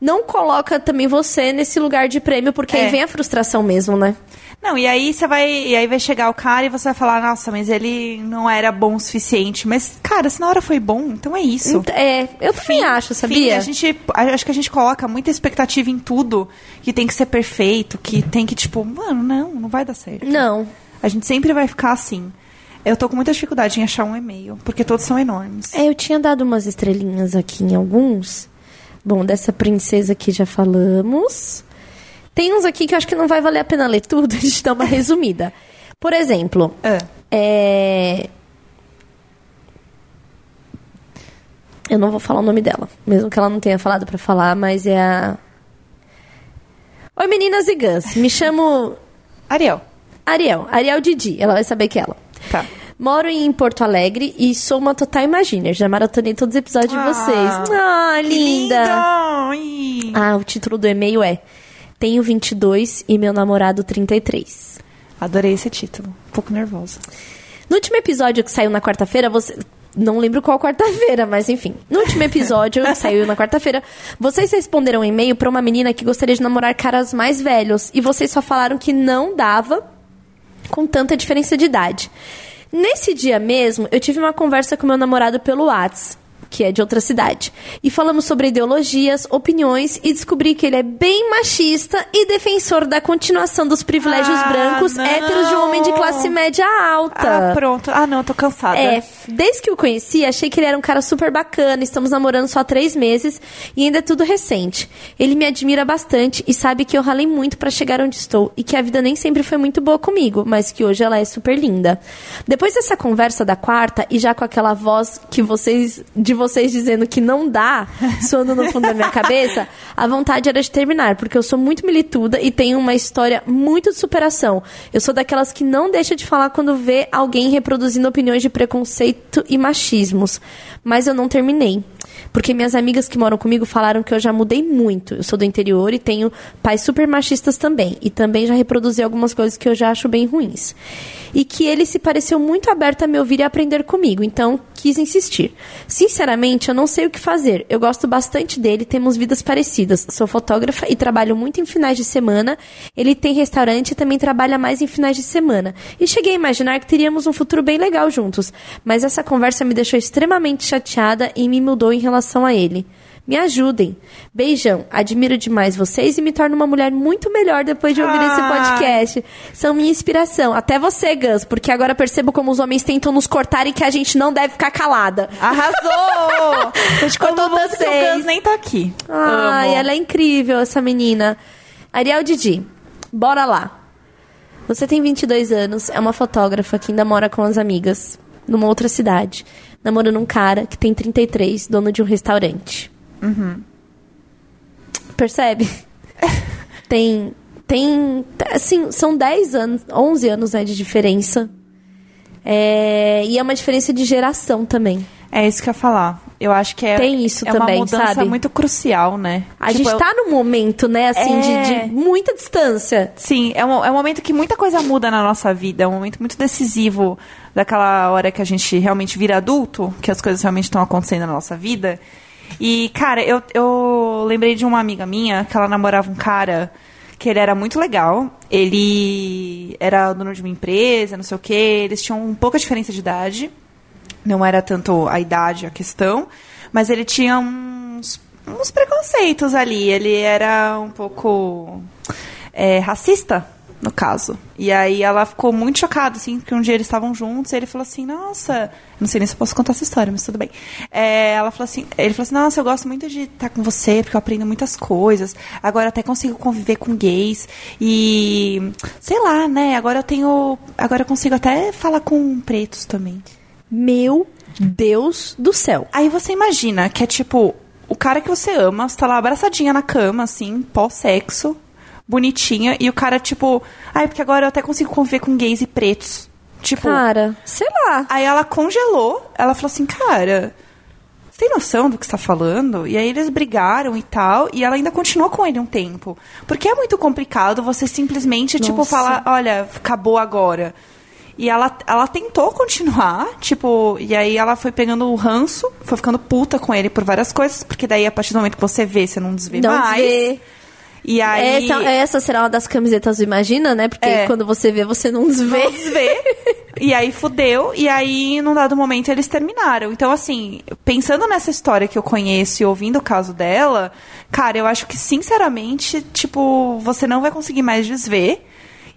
não coloca também você nesse lugar de prêmio, porque É. aí vem a frustração mesmo, né? Não, e aí você vai. E aí vai chegar o cara e você vai falar, nossa, mas ele não era bom o suficiente. Mas, cara, se na hora foi bom, então é isso. É, eu também acho, Fim, sabia? a gente, acho que a gente coloca muita expectativa em tudo, que tem que ser perfeito, que tem que, tipo, mano, não, não vai dar certo. Não. A gente sempre vai ficar assim. Eu tô com muita dificuldade em achar um e-mail, porque todos são enormes. É, eu tinha dado umas estrelinhas aqui em alguns. Bom, dessa princesa aqui já falamos. Tem uns aqui que eu acho que não vai valer a pena ler tudo, a gente dá uma resumida. Por exemplo, É. é... Eu não vou falar o nome dela, mesmo que ela não tenha falado pra falar, mas é a. Oi meninas e gãs, me chamo Ariel. Ariel, Ariel Didi, ela vai saber que é ela. Tá. Moro em Porto Alegre e sou uma total imaginer. Já maratonei todos os episódios de Ah, vocês. Ah, linda! lindo! Ah, o título do e-mail é Tenho 22 e meu namorado 33. Adorei esse título. Um pouco nervosa. No último episódio que saiu na quarta-feira, você. Não lembro qual quarta-feira, mas enfim. No último episódio que saiu na quarta-feira, vocês responderam um e-mail pra uma menina que gostaria de namorar caras mais velhos. E vocês só falaram que não dava com tanta diferença de idade. Nesse dia mesmo, eu tive uma conversa com meu namorado pelo Whats, que é de outra cidade. E falamos sobre ideologias, opiniões e descobri que ele é bem machista e defensor da continuação dos privilégios Ah, brancos não. héteros de um homem de classe média alta. Ah, pronto. Ah, não, tô cansada. É, desde que o conheci, achei que ele era um cara super bacana. Estamos namorando só há três meses e ainda é tudo recente. Ele me admira bastante e sabe que eu ralei muito pra chegar onde estou e que a vida nem sempre foi muito boa comigo, mas que hoje ela é super linda. Depois dessa conversa da quarta e já com aquela voz que vocês de vocês dizendo que não dá, soando no fundo da minha cabeça, a vontade era de terminar, porque eu sou muito milituda e tenho uma história muito de superação. Eu sou daquelas que não deixa de falar quando vê alguém reproduzindo opiniões de preconceito e machismos. Mas eu não terminei. Porque minhas amigas que moram comigo falaram que eu já mudei muito. Eu sou do interior e tenho pais super machistas também. E também já reproduzi algumas coisas que eu já acho bem ruins. E que ele se pareceu muito aberto a me ouvir e aprender comigo. Então, quis insistir. Sinceramente, eu não sei o que fazer. Eu gosto bastante dele, temos vidas parecidas. Sou fotógrafa e trabalho muito em finais de semana. Ele tem restaurante e também trabalha mais em finais de semana. E cheguei a imaginar que teríamos um futuro bem legal juntos. Mas essa conversa me deixou extremamente chateada e me mudou em relação relação a ele. Me ajudem. Beijão. Admiro demais vocês e me torno uma mulher muito melhor depois de ouvir ah. esse podcast. São minha inspiração. Até você, Gus, porque agora percebo como os homens tentam nos cortar e que a gente não deve ficar calada. Arrasou! a gente cortou vocês. O Gus nem tá aqui. Ai, Amo. ela é incrível, essa menina. Ariel Didi, bora lá. Você tem 22 anos, é uma fotógrafa que ainda mora com as amigas numa outra cidade namorando um cara que tem 33, dono de um restaurante. Uhum. Percebe? tem. Tem. Assim, são 10 anos, 11 anos né, de diferença. É, e é uma diferença de geração também. É isso que eu ia falar. Eu acho que é, Tem isso é também, uma mudança sabe? muito crucial, né? A tipo, gente tá num momento, né, assim, é... de, de, muita distância. Sim, é um, é um momento que muita coisa muda na nossa vida. É um momento muito decisivo daquela hora que a gente realmente vira adulto, que as coisas realmente estão acontecendo na nossa vida. E, cara, eu, eu lembrei de uma amiga minha que ela namorava um cara que ele era muito legal. Ele era dono de uma empresa, não sei o quê. Eles tinham um pouca diferença de idade. Não era tanto a idade a questão, mas ele tinha uns, uns preconceitos ali. Ele era um pouco é, racista, no caso. E aí ela ficou muito chocada, assim, porque um dia eles estavam juntos e ele falou assim, nossa, não sei nem se eu posso contar essa história, mas tudo bem. É, ela falou assim, ele falou assim, nossa, eu gosto muito de estar com você, porque eu aprendo muitas coisas. Agora até consigo conviver com gays. E sei lá, né? Agora eu tenho. Agora eu consigo até falar com pretos também. Meu Deus do céu. Aí você imagina que é tipo, o cara que você ama, você tá lá abraçadinha na cama, assim, pós-sexo, bonitinha, e o cara, tipo, ai, porque agora eu até consigo conviver com gays e pretos. Tipo. Cara, sei lá. Aí ela congelou, ela falou assim, cara. Você tem noção do que está falando? E aí eles brigaram e tal, e ela ainda continuou com ele um tempo. Porque é muito complicado você simplesmente, tipo, Nossa. tipo, falar, olha, acabou agora. E ela, ela tentou continuar, tipo, e aí ela foi pegando o ranço, foi ficando puta com ele por várias coisas, porque daí a partir do momento que você vê, você não desvê não mais. Vê. E aí... Essa, essa será uma das camisetas do Imagina, né? Porque é. quando você vê, você não desvê. Não desvê. e aí fudeu, e aí num dado momento eles terminaram. Então, assim, pensando nessa história que eu conheço e ouvindo o caso dela, cara, eu acho que sinceramente, tipo, você não vai conseguir mais desver.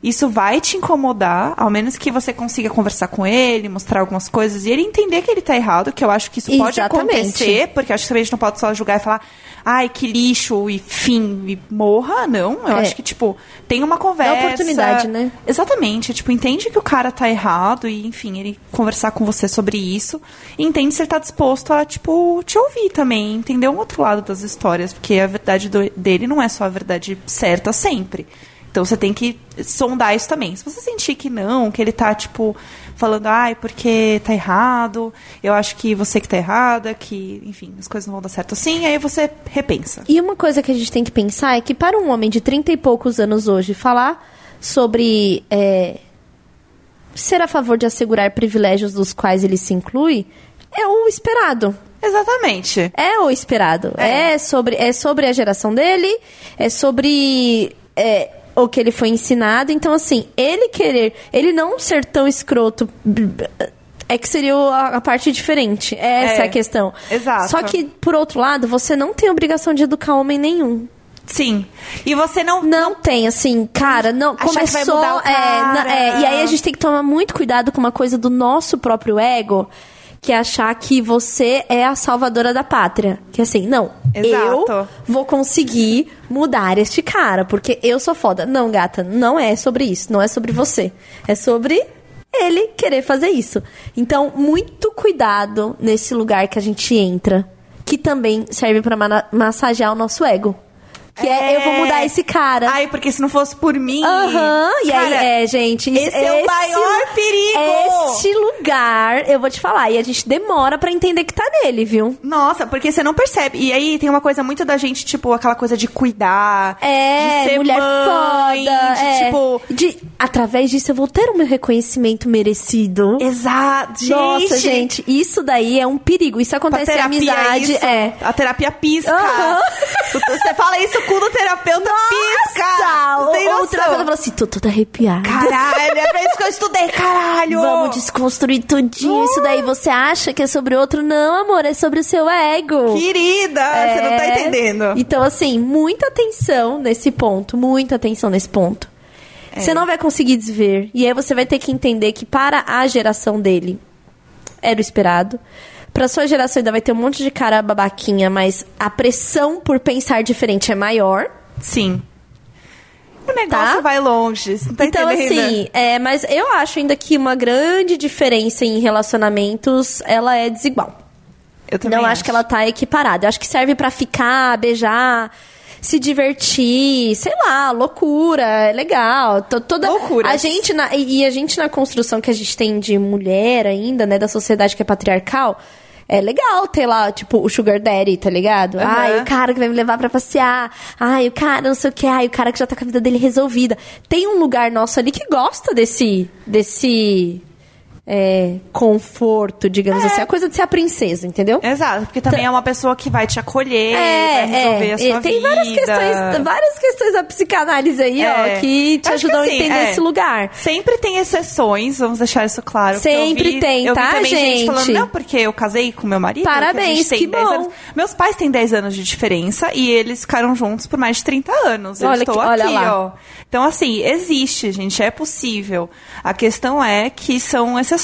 Isso vai te incomodar, ao menos que você consiga conversar com ele, mostrar algumas coisas e ele entender que ele tá errado, que eu acho que isso pode acontecer, porque acho que também a gente não pode só julgar e falar, ai, que lixo, e fim, e morra, não. Eu é. acho que, tipo, tem uma conversa. É oportunidade, né? Exatamente. Tipo, entende que o cara tá errado e, enfim, ele conversar com você sobre isso. E entende se ele tá disposto a, tipo, te ouvir também, entender um outro lado das histórias, porque a verdade do, dele não é só a verdade certa sempre. Então você tem que sondar isso também. Se você sentir que não, que ele tá, tipo, falando, ai, porque tá errado, eu acho que você que tá errada, que, enfim, as coisas não vão dar certo assim, aí você repensa. E uma coisa que a gente tem que pensar é que para um homem de 30 e poucos anos hoje falar sobre é, ser a favor de assegurar privilégios dos quais ele se inclui, é o esperado. Exatamente. É o esperado. É, é sobre, é sobre a geração dele, é sobre é, o que ele foi ensinado. Então, assim, ele querer, ele não ser tão escroto é que seria a, parte diferente. Essa é, é a questão. Exato. Só que, por outro lado, você não tem obrigação de educar homem nenhum. Sim. E você não. Não tem, assim, cara, não. Começou. É, é, e aí a gente tem que tomar muito cuidado com uma coisa do nosso próprio ego que é achar que você é a salvadora da pátria. Que assim, não, Exato. eu vou conseguir mudar este cara, porque eu sou foda. Não, gata, não é sobre isso, não é sobre você. É sobre ele querer fazer isso. Então, muito cuidado nesse lugar que a gente entra, que também serve pra ma- massagear o nosso ego. Que é, eu vou mudar esse cara. Ai, porque se não fosse por mim. Aham, e aí, Cara, é, gente, isso- esse é o maior perigo. Este lugar, eu vou te falar, e a gente demora pra entender que tá nele, viu? Nossa, porque você não percebe. E aí tem uma coisa muito da gente, tipo, aquela coisa de cuidar. É, de ser mulher mãe, foda. de, é. tipo. De, através disso, eu vou ter o meu reconhecimento merecido. Exato, gente. Nossa, gente, isso daí é um perigo. Isso acontece em terapia, amizade. isso. É. A terapia pisca. Aham. Você fala isso com o terapeuta pisca. Nossa! Não tem O, o terapeuta falou assim: tô toda arrepiada. Caralho, é pra isso que eu estudei, caralho. Vamos desconstruir tudinho. Isso daí você acha que é sobre outro? Não, amor, é sobre o seu ego. Querida, você não tá É. entendendo. Então, assim, muita atenção nesse ponto. Muita atenção nesse ponto. É. Você não vai conseguir desver. E aí você vai ter que entender que para a geração dele era o esperado. Pra sua geração ainda vai ter um monte de cara babaquinha, mas a pressão por pensar diferente é maior. Sim. O negócio Tá? vai longe, tá então, entendendo? assim, é, mas eu acho ainda que uma grande diferença em relacionamentos, ela é desigual. eu também Não acho que ela tá equiparada. Eu acho que serve pra ficar, beijar, se divertir, sei lá, loucura, é legal. To- Toda Loucuras. a gente na, e e a gente na construção que a gente tem de mulher ainda, né, da sociedade que é patriarcal, é legal ter lá, tipo, o sugar daddy, tá ligado? Aham. Ai, o cara que vai me levar pra passear. Ai, o cara não sei o que. Ai, o cara que já tá com a vida dele resolvida. Tem um lugar nosso ali que gosta desse desse é, conforto, digamos assim. A coisa de ser a princesa, entendeu? Exato, porque também é uma pessoa que vai te acolher, É, vai resolver é, a sua tem vida. várias questões, várias questões da psicanálise aí, É. ó, que te Acho que ajudam assim, a entender é. esse lugar. Sempre tem exceções, vamos deixar isso claro. Sempre eu vi, tem, tá, também gente? falando, não, porque eu casei com meu marido. Parabéns, que, a gente tem que 10 bom. Anos. Meus pais têm 10 anos de diferença e eles ficaram juntos por mais de 30 anos. Eu Olha estou que- olha aqui, lá. ó. Então, assim, existe, gente, é possível. A questão é que são exceções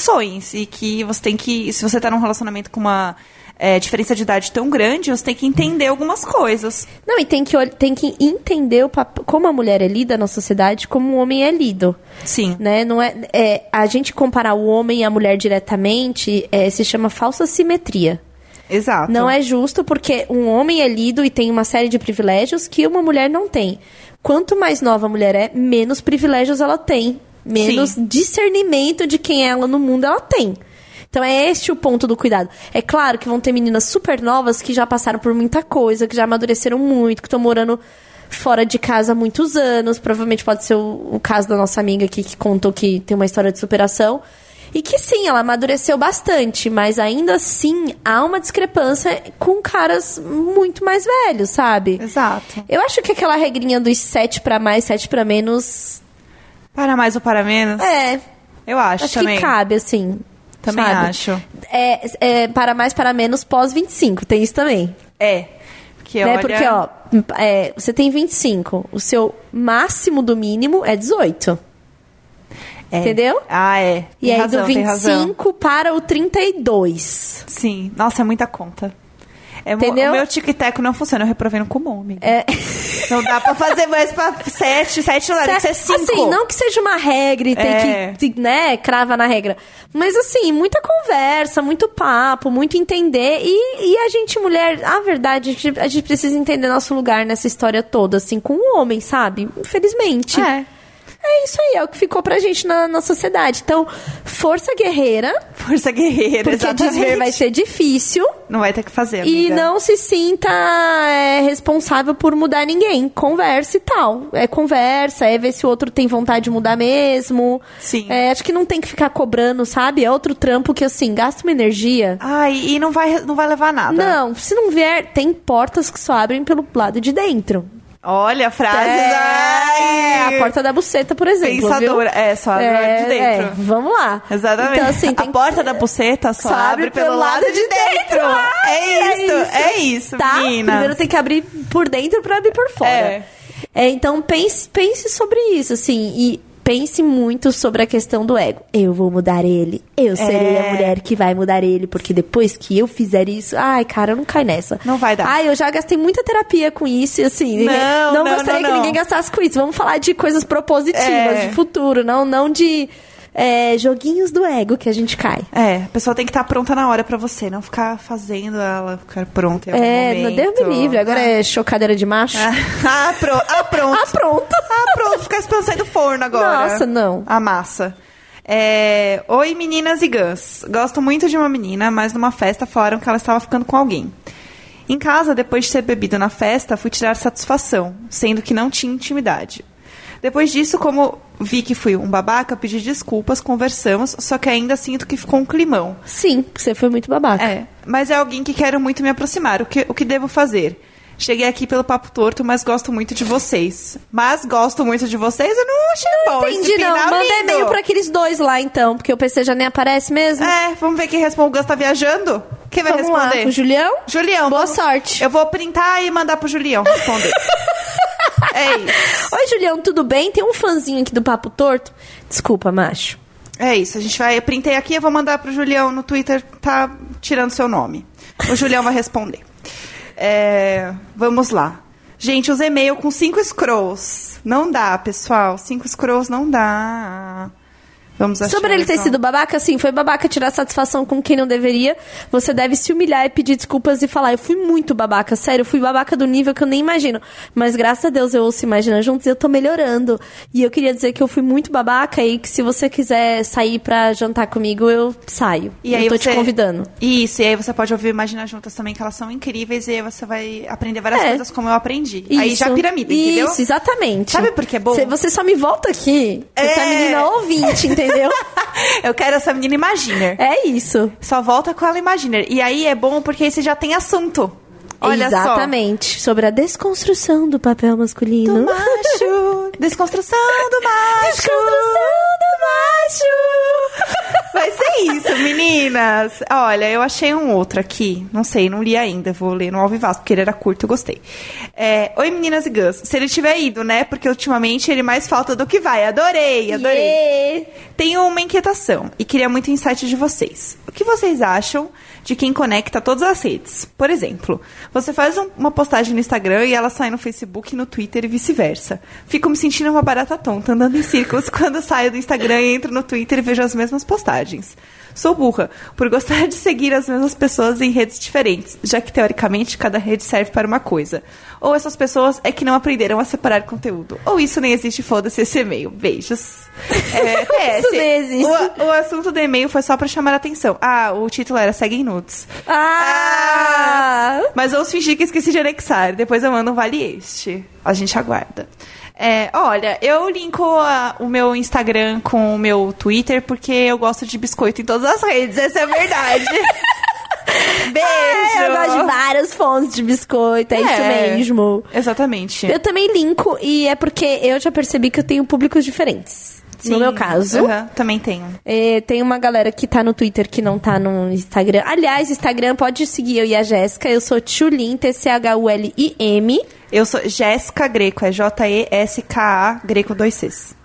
e que você tem que, se você tá num relacionamento com uma é, diferença de idade tão grande, você tem que entender algumas coisas. Não, e tem que, tem que entender o como a mulher é lida na sociedade, como o homem é lido. Sim. Né? Não é, é, a gente comparar o homem e a mulher diretamente é, se chama falsa simetria. Exato. Não é justo porque um homem é lido e tem uma série de privilégios que uma mulher não tem. Quanto mais nova a mulher é, menos privilégios ela tem. Menos Sim. discernimento de quem ela no mundo ela tem. Então é este o ponto do cuidado. É claro que vão ter meninas super novas que já passaram por muita coisa, que já amadureceram muito, que estão morando fora de casa há muitos anos. Provavelmente pode ser o, o caso da nossa amiga aqui que contou que tem uma história de superação. E que sim, ela amadureceu bastante, mas ainda assim há uma discrepância com caras muito mais velhos, sabe? Exato. Eu acho que aquela regrinha dos sete pra mais, sete pra menos. Para mais ou para menos? É, Eu acho, acho também. que cabe, assim. Também sabe? acho. É, é, para mais, para menos, pós 25. Tem isso também. É. Porque, né? olha... Porque, ó, é, você tem 25. O seu máximo do mínimo é 18. É. Entendeu? Ah, é. E Tem aí, razão, do tem razão. 25 para o 32. Sim. Nossa, é muita conta. É, Entendeu? O meu tic-tac não funciona, eu reprovei no comum, amiga. É. Não dá pra fazer mais pra sete, sete não dá, tem que ser cinco. Assim, não que seja uma regra e tem É. que, né, crava na regra. Mas assim, muita conversa, muito papo, muito entender. E, e a gente, mulher, a verdade, a gente, a gente precisa entender nosso lugar nessa história toda, assim, com o homem, sabe? Infelizmente. É. É isso aí, é o que ficou pra gente na, na sociedade. Então, força guerreira, Força guerreira, porque exatamente. desver vai ser difícil. Não vai ter que fazer, E amiga. não se sinta é, responsável por mudar ninguém. Conversa e tal. É conversa, é ver se o outro tem vontade de mudar mesmo. Sim. É, acho que não tem que ficar cobrando, sabe? É outro trampo que, assim, gasta uma energia. Ai, e não vai, não vai levar nada. Não, se não vier, tem portas que só abrem pelo lado de dentro. Olha, frases. É, ai. a porta da buceta, por exemplo. Pensadora. Viu? É, só abre É, de dentro. é, vamos lá. Exatamente. Então, assim, A porta da buceta só, Só abre pelo lado de dentro. Ai, É isso, é isso, tá? menina. Primeiro tem que abrir por dentro pra abrir por fora. É. É, então pense, pense sobre isso, assim, e pense muito sobre a questão do ego. Eu vou mudar ele. Eu serei É. a mulher que vai mudar ele, porque depois que eu fizer isso, ai, cara, eu não cai nessa. Não vai dar. Ai, eu já gastei muita terapia com isso, e assim, Não, não, gostaria não, que não. ninguém gastasse com isso. Vamos falar de coisas propositivas, É. de futuro, não, não de é, joguinhos do ego que a gente cai. É, a pessoa tem que estar pronta na hora pra você, não ficar fazendo ela ficar pronta em algum É, momento. não deu me livre. Agora é chocadeira de macho. Ah, pro- ah, pronto. Ah, pronto. Ah, pronto. Ficar esperando do forno agora. Nossa, não. A massa. É, Oi, meninas e gãs. Gosto muito de uma menina, mas numa festa falaram que ela estava ficando com alguém. Em casa, depois de ter bebido na festa, fui tirar satisfação, sendo que não tinha intimidade. Depois disso, como vi que fui um babaca, pedi desculpas, conversamos, só que ainda sinto que ficou um climão. Sim, você foi muito babaca. É, mas é alguém que quero muito me aproximar. O que, o que devo fazer? Cheguei aqui pelo papo torto, mas gosto muito de vocês. Mas gosto muito de vocês, eu não achei bom esse Entendi, não. Manda e-mail pra aqueles dois lá, então, porque o PC já nem aparece mesmo. É, vamos ver quem responde. O Gus tá viajando? Quem vai Vamos responder? lá. O Julião? Julião. Boa vamos- sorte. Eu vou printar e mandar pro Julião responder. é isso. Oi, Julião, tudo bem? Tem um fãzinho aqui do Papo Torto. Desculpa, macho. É isso, a gente vai. Eu printei aqui, eu vou mandar pro Julião no Twitter, tá tirando seu nome. O Julião vai responder. É, vamos lá. Gente, os e-mail com cinco scrolls. Não dá, pessoal. Cinco scrolls não dá. Vamos Sobre ele ter sido babaca, sim, foi babaca tirar satisfação com quem não deveria. Você deve se humilhar e pedir desculpas e falar: Eu fui muito babaca, sério, eu fui babaca do nível que eu nem imagino. Mas graças a Deus eu ouço Imagina Juntos e eu tô melhorando. E eu queria dizer que eu fui muito babaca e que se você quiser sair pra jantar comigo, eu saio. E aí eu tô você... te convidando. Isso, e aí você pode ouvir Imagina Juntas também, que elas são incríveis, e aí você vai aprender várias É. coisas como eu aprendi. Aí já Isso. piramida, entendeu? Isso, exatamente. Sabe por que é bom? Cê- Você só me volta aqui. Você é É. menina ouvinte, entendeu? eu quero essa menina Imaginer. é isso. Só volta com ela Imaginer. E aí é bom porque aí você já tem assunto. Olha Exatamente. Sobre a desconstrução do papel só. masculino. Do macho. Desconstrução do macho. Desconstrução do macho. Vai ser isso, meninas. Olha, eu achei um outro aqui. Não sei, não li ainda. Vou ler no Alvivaz, porque ele era curto, eu gostei. É, Oi, meninas e Gus. Se ele tiver ido, né? Porque ultimamente ele mais falta do que vai. Adorei, adorei. Yeah. Tenho uma inquietação e queria muito insight de vocês. O que vocês acham de quem conecta todas as redes? Por exemplo, você faz um- uma postagem no Instagram e ela sai no Facebook, no Twitter e vice-versa. Fico me sentindo uma barata tonta, andando em círculos quando saio do Instagram e entro no Twitter e vejo as mesmas postagens. Sou burra, por gostar de seguir as mesmas pessoas em redes diferentes, já que teoricamente cada rede serve para uma coisa. Ou essas pessoas é que não aprenderam a separar conteúdo. Ou isso nem existe, foda-se esse e-mail. Beijos. É, Isso nem existe. O, o assunto do e-mail foi só pra chamar a atenção. Ah, o título era Seguem Nudes. Ah! Mas vamos fingir que esqueci de anexar. Depois eu mando um vale este. A gente aguarda. É, olha, eu linko a- o meu Instagram com o meu Twitter porque eu gosto de biscoito em todas as redes. Essa é a verdade. Beijo! É, eu gosto de várias fontes de biscoito, é, isso É, mesmo. Exatamente. Eu também linko, e é porque eu já percebi que eu tenho públicos diferentes. No Sim, meu caso. aham, também tenho. É, tem uma galera que tá no Twitter que não tá no Instagram. Aliás, Instagram pode seguir eu e a Jéssica. Eu sou Tchulin, T-C-H-U-L-I-M. Eu sou Jéssica Greco, é J-E-S-K-A, Greco 2 Cs.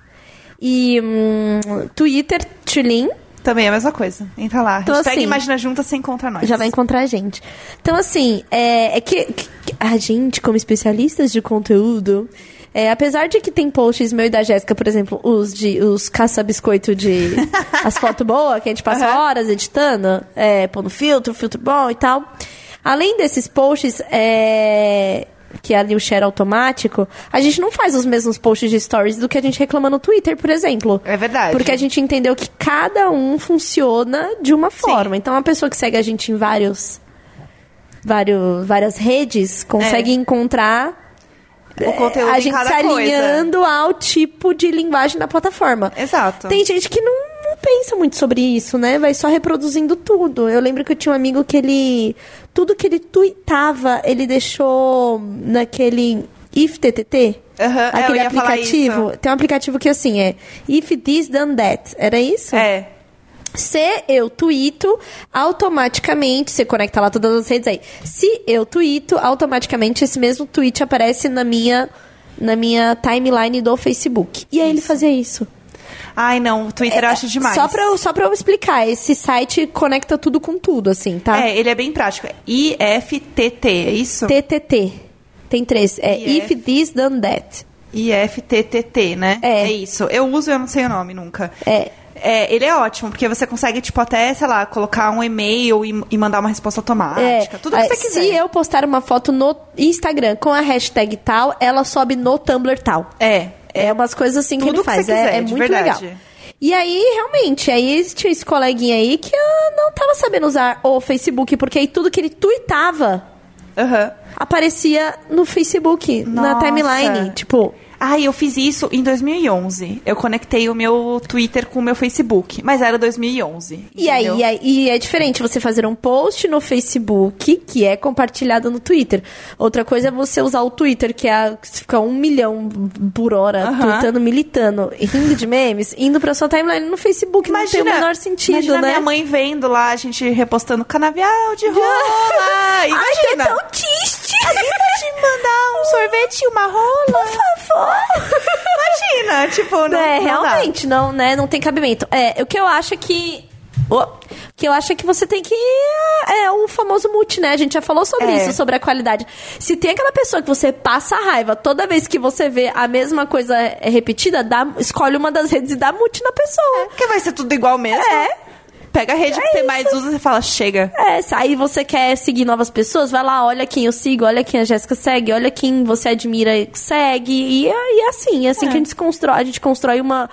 E hum, Twitter, Tchulin. Também é a mesma coisa. Entra lá. Então, Hashtag assim, Imagina Juntas, você encontra nós. Já vai encontrar a gente. Então, assim, é, é que, que a gente, como especialistas de conteúdo, é, apesar de que tem posts meu e da Jéssica, por exemplo, os de os caça-biscoito de as fotos boas, que a gente passa Aham. horas editando, é, pondo filtro, filtro bom e tal. Além desses posts, é, que é ali o share automático, a gente não faz os mesmos posts de stories do que a gente reclama no Twitter, por exemplo. É verdade. Porque a gente entendeu que cada um funciona de uma forma. Então, uma pessoa que segue a gente em vários, vários várias redes consegue encontrar o conteúdo a gente se coisa. alinhando ao tipo de linguagem da plataforma. Exato. Tem gente que não, não pensa muito sobre isso, né? Vai só reproduzindo tudo. Eu lembro que eu tinha um amigo que ele. Tudo que ele tweetava, ele deixou naquele IFTTT. Aham, é, aquele aplicativo. Tem um aplicativo que assim é If This Done That. Era isso? É. Se eu tweeto, automaticamente, você conecta lá todas as redes aí. Se eu tweeto, automaticamente esse mesmo tweet aparece na minha na minha timeline do Facebook. E aí ele fazia isso. Ai, não, o Twitter eu acho demais. Só pra, eu, só pra eu explicar, esse site conecta tudo com tudo, assim, tá? É, ele é bem prático. É IFTT, é isso? TTT. Tem três. É IF. If This Done That. IFTTT, né? É. isso. Eu uso, eu não sei o nome nunca. É. É, ele é ótimo, porque você consegue, tipo, até, sei lá, colocar um e-mail e, e mandar uma resposta automática. tudo que é, você quiser. Se eu postar uma foto no Instagram com a hashtag tal, ela sobe no Tumblr tal. É. É umas coisas assim que ele que faz. você quiser, é, é muito verdade. legal. E aí, realmente, aí tinha esse coleguinha aí que não tava sabendo usar o Facebook, porque aí tudo que ele tweetava Aham. aparecia no Facebook, na Nossa. timeline. Tipo, Ah, eu fiz isso em 2011. Eu conectei o meu Twitter com o meu Facebook, mas era 2011. E aí, e aí- e é diferente você fazer um post no Facebook que é compartilhado no Twitter. Outra coisa é você usar o Twitter, que é a, que fica um milhão por hora Aham. tweetando, militando, rindo de memes, indo pra sua timeline no Facebook. não tem o menor sentido, imagina né? minha mãe vendo lá, a gente repostando canavial de rola. Ai, Imagina. tá tão triste! Alguém pode mandar um sorvete e uma rola? Por favor. Imagina, tipo, não, é, não dá. realmente, não, né, não tem cabimento. É, o que eu acho é que. O que eu acho é que você tem que. É o famoso multi, né? A gente já falou sobre É. isso, sobre a qualidade. Se tem aquela pessoa que você passa raiva toda vez que você vê a mesma coisa é repetida, dá, escolhe uma das redes e dá multi na pessoa. Porque vai ser tudo igual mesmo. É. Pega a rede que É você isso. mais usa e fala, chega. É, aí você quer seguir novas pessoas, vai lá, olha quem eu sigo, olha quem a Jéssica segue, olha quem você admira e segue. E, e é assim, é assim É. que a gente constrói, a gente constrói uma.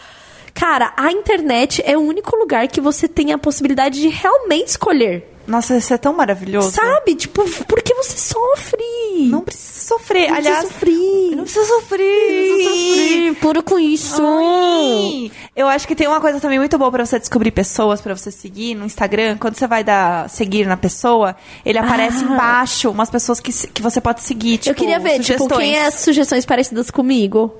Cara, a internet é o único lugar que você tem a possibilidade de realmente escolher. Nossa, isso é tão maravilhoso. Sabe? Tipo, porque você sofre. Não precisa sofrer. Não Aliás, precisa sofrer. não precisa sofrer. Não precisa sofrer. Puro com isso. Ai, Eu acho que tem uma coisa também muito boa pra você descobrir pessoas pra você seguir no Instagram. Quando você vai dar seguir na pessoa, ele aparece Ah. embaixo umas pessoas que, que você pode seguir. Tipo, Eu queria ver, tipo, sugestões. quem é sugestões parecidas comigo?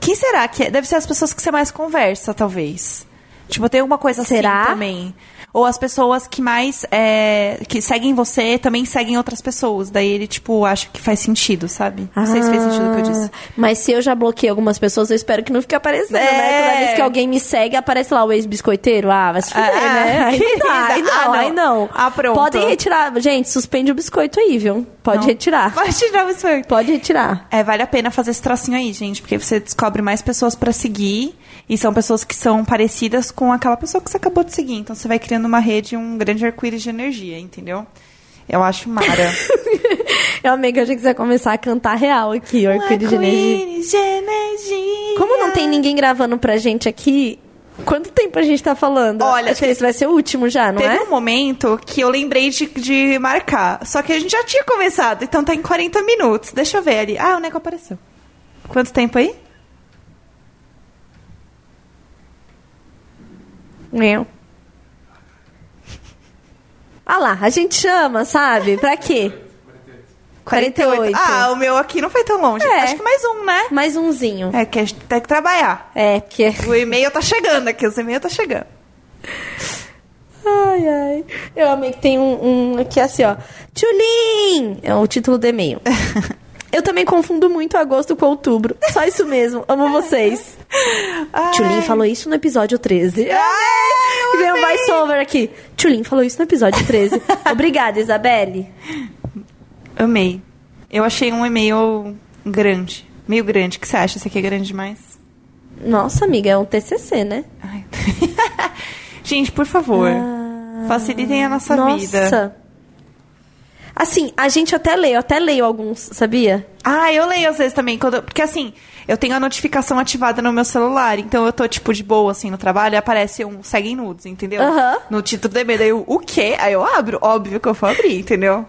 Quem será que é? Deve ser as pessoas que você mais conversa, talvez. Tipo, tem alguma coisa Será? assim também. Ou as pessoas que mais é, que seguem você também seguem outras pessoas. Daí ele, tipo, acha que faz sentido, sabe? Não sei se fez sentido o que eu disse. Ah, Mas se eu já bloqueei algumas pessoas, eu espero que não fique aparecendo, né? É. Toda vez que alguém me segue, aparece lá o ex-biscoiteiro. Ah, vai se fuder, Ah, né? Aí aí não, Ah, não. aí não. Ah, pronto. Podem retirar. Gente, suspende o biscoito aí, viu? Pode Não. retirar. Pode tirar o biscoito. Pode retirar. É, vale a pena fazer esse trocinho aí, gente, porque você descobre mais pessoas pra seguir e são pessoas que são parecidas com aquela pessoa que você acabou de seguir. Então você vai criando uma rede, um grande arco-íris de energia, entendeu? Eu acho mara. Eu amei que a gente vai começar a cantar real aqui, o arco-íris de energia. energia. Como não tem ninguém gravando pra gente aqui, quanto tempo a gente tá falando? Olha, Acho que esse vai ser o último já, não Teve é? um momento que eu lembrei de, de marcar. Só que a gente já tinha começado, então tá em 40 minutos. Deixa eu ver ali. Ah, o Neco apareceu. Quanto tempo aí? Meu. Ah lá, a gente chama, sabe? Pra quê? 48. Ah, o meu aqui não foi tão longe. É. Acho que mais um, né? Mais umzinho. É que a gente tem que trabalhar. É, porque. O e-mail tá chegando aqui, os e-mails tá chegando. Ai, ai. Eu amei que tem um, um aqui assim, ó. Tchulin! É o título do e-mail. Eu também confundo muito agosto com outubro. Só isso mesmo. Amo vocês. Tchulin falou isso no episódio 13. Ai, eu Vem um voice-over aqui. Tchulin falou isso no episódio 13. Obrigada, Isabelle. Amei. Eu achei um e-mail grande. Meio grande. O que você acha? Esse aqui é grande demais? Nossa, amiga, é um TCC, né? Ai. gente, por favor. Facilitem a nossa, vida. Ah, Nossa. Assim, a gente até lê, eu até leio alguns, sabia? Ah, eu leio às vezes também. Quando, porque assim, eu tenho a notificação ativada no meu celular. Então eu tô, tipo, de boa, assim, no trabalho. E aparece um segue nudes, entendeu? Aham. No título do e-mail. Daí eu, o quê? Aí eu abro. Óbvio que eu vou abrir, entendeu?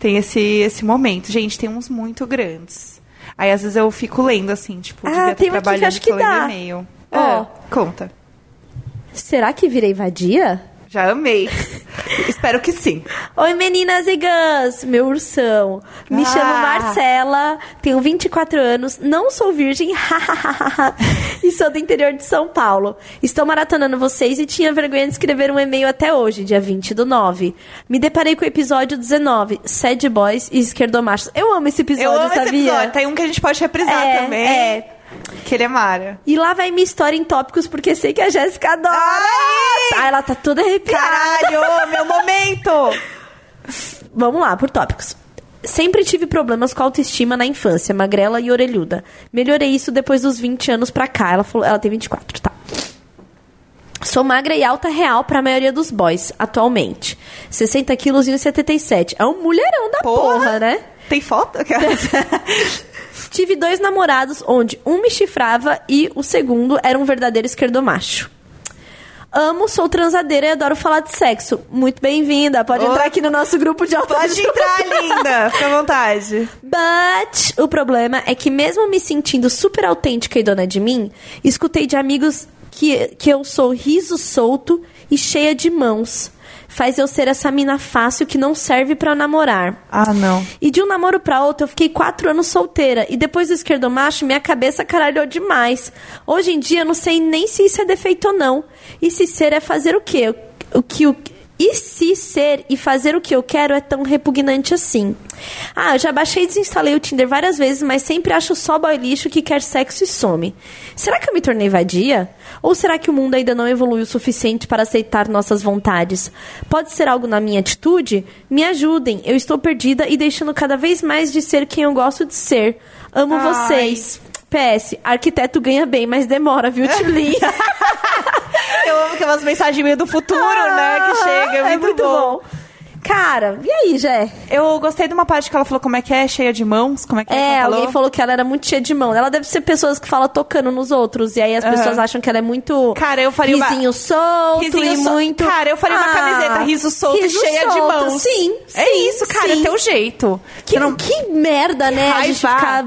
Tem esse, esse momento. Gente, tem uns muito grandes. Aí às vezes eu fico lendo, assim, tipo, Ah, tem estar um aqui que trabalhando acho que dá. e-mail. Ó. Ah, conta. Será que virei vadia? Já amei. Espero que sim. Oi, meninas e gãs, meu ursão. Me Ah. chamo Marcela, tenho 24 anos, não sou virgem, e sou do interior de São Paulo. Estou maratonando vocês e tinha vergonha de escrever um e-mail até hoje, dia 20 do 9. Me deparei com o episódio 19, Sad Boys e Esquerdomachos. Eu amo esse episódio, Eu amo esse sabia? episódio. Tem um que a gente pode reprisar É, também. é. Que ele é Mara. E lá vai minha história em tópicos, porque sei que a Jéssica adora. Ai! Tá, ela tá toda arrepiada. Caralho, meu momento! Vamos lá, por tópicos. Sempre tive problemas com autoestima na infância, magrela e orelhuda. Melhorei isso depois dos 20 anos pra cá. Ela falou, ela tem 24, tá? Sou magra e alta real pra maioria dos boys, atualmente. 60 quilos e 1,77. É um mulherão da porra, Porra. né? Tem foto? Tive dois namorados onde um me chifrava e o segundo era um verdadeiro esquerdomacho. Amo, sou transadeira e adoro falar de sexo. Muito bem-vinda. Pode entrar aqui no nosso grupo de Pode autoajuda. entrar, linda. Fica à vontade. But o problema é que mesmo me sentindo super autêntica e dona de mim, escutei de amigos que, que eu sou riso solto e cheia de mãos. Faz eu ser essa mina fácil que não serve pra namorar. Ah, não. E de um namoro pra outro, eu fiquei quatro anos solteira. E depois do esquerdomacho, minha cabeça caralhou demais. Hoje em dia, eu não sei nem se isso é defeito ou não. E se ser é fazer o quê? O que o e se ser e fazer o que eu quero é tão repugnante assim? Ah, eu já baixei e desinstalei o Tinder várias vezes, mas sempre acho só boy lixo que quer sexo e some. Será que eu me tornei vadia? Ou será que o mundo ainda não evoluiu o suficiente para aceitar nossas vontades? Pode ser algo na minha atitude? Me ajudem, eu estou perdida e deixando cada vez mais de ser quem eu gosto de ser. Amo Ai. vocês. PS, arquiteto ganha bem, mas demora, viu, Tilly? Eu amo que é umas mensagens meio do futuro, né? Que chega. É muito, bom. Cara, e aí, Jé? Eu gostei de uma parte que ela falou como é que é, cheia de mãos. Como é que É, ela alguém falou? falou que ela era muito cheia de mão. Ela deve ser pessoas que falam tocando nos outros. E aí as Aham. pessoas acham que ela é muito. Cara, eu faria uma- risinho solto Risinho e sol- muito. Cara, eu faria uma Ah, camiseta riso solto riso cheia de solto. mãos. Sim, É sim, isso, cara. sim. É teu jeito. Que, não- que merda, né? A gente raiva. ficar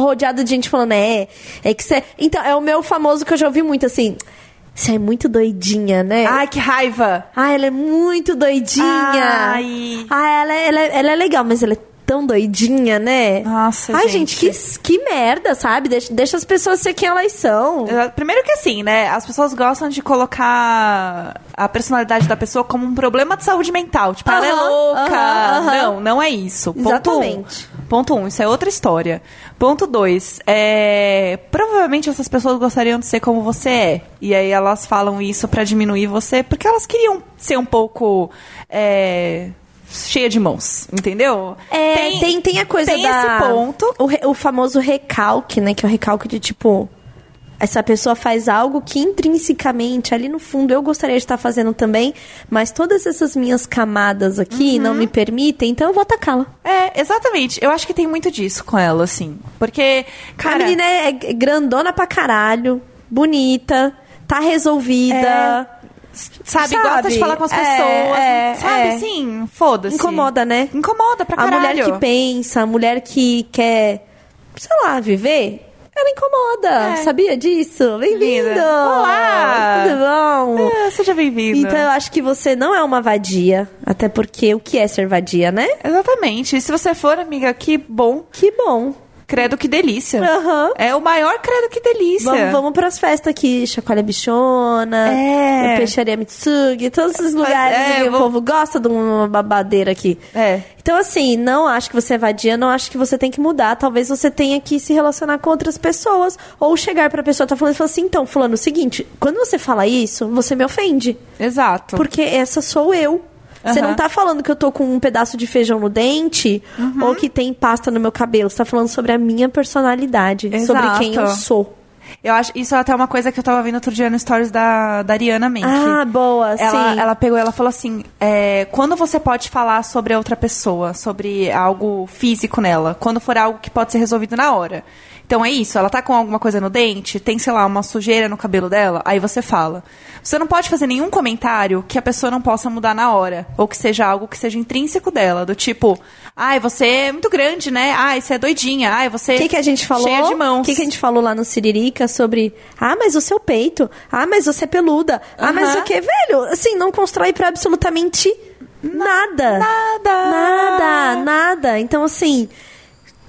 rodeado de gente falando, é, é que você. Então, é o meu famoso que eu já ouvi muito assim. Você é muito doidinha, né? Ai, que raiva. Ah, ela é muito doidinha. Ai. Ah, ela, ela, ela é legal, mas ela é tão doidinha, né? Nossa, Ai, gente. gente, que, que merda, sabe? Deixa, deixa as pessoas ser quem elas são. Primeiro que assim, né? As pessoas gostam de colocar a personalidade da pessoa como um problema de saúde mental. Tipo, ela é louca. aham, aham. Não, não é isso. Ponto Exatamente. Um. Ponto um, isso é outra história. Ponto dois, é... provavelmente essas pessoas gostariam de ser como você é. E aí elas falam isso pra diminuir você, porque elas queriam ser um pouco é, cheia de mãos, entendeu? É, tem, tem, a coisa tem da... esse ponto. O, o famoso recalque, né? Que é o recalque de, tipo... Essa pessoa faz algo que intrinsecamente, ali no fundo, eu gostaria de estar fazendo também, mas todas essas minhas camadas aqui Uhum. não me permitem, então eu vou atacá-la. É, exatamente. Eu acho que tem muito disso com ela, assim. Porque, cara... a menina é grandona pra caralho, bonita, tá resolvida. Sabe, Sabe? gosta de falar com as É, pessoas. é, sabe, é. assim, foda-se. Incomoda, né? Incomoda pra a caralho. mulher que pensa, a mulher que quer, sei lá, viver, ela incomoda. É. Sabia disso? Bem-vindo! Olá! Tudo bom? É, seja bem-vinda. Então eu acho que você não é uma vadia, até porque o que é ser vadia, né? Exatamente. E se você for, amiga, que bom. Que bom. Credo que delícia. Aham. É o maior credo que delícia. Vamos, vamos pras festas aqui, Chacoalha Bichona, É. Peixaria Mitsugi, todos esses lugares é, que o vamos- povo gosta de uma babadeira aqui. É. Então, assim, não acho que você é vadia, não acho que você tem que mudar. Talvez você tenha que se relacionar com outras pessoas. Ou chegar pra pessoa que tá falando e falar assim, então, fulano, é o seguinte, quando você fala isso, você me ofende. Exato. Porque essa sou eu. Você Aham. não tá falando que eu tô com um pedaço de feijão no dente Uhum. ou que tem pasta no meu cabelo. Você tá falando sobre a minha personalidade, sobre Exato. quem eu sou. Eu acho isso é até uma coisa que eu tava vendo outro dia no stories da, da Ariana Menck. Ah, boa, ela, sim. ela pegou ela falou assim: é, quando você pode falar sobre a outra pessoa, sobre algo físico nela, quando for algo que pode ser resolvido na hora. Então é isso, ela tá com alguma coisa no dente, tem, sei lá, uma sujeira no cabelo dela, aí você fala. Você não pode fazer nenhum comentário que a pessoa não possa mudar na hora, ou que seja algo que seja intrínseco dela, do tipo, ai, você é muito grande, né? Ai, você é doidinha, ai, você O que, que a gente falou? cheia de mãos. O que, que a gente falou lá no Siririca sobre. Ah, mas o seu peito. Ah, mas você é peluda. Ah, mas o que, velho? Assim, não constrói pra absolutamente nada. Nada. Nada, nada. Então, assim.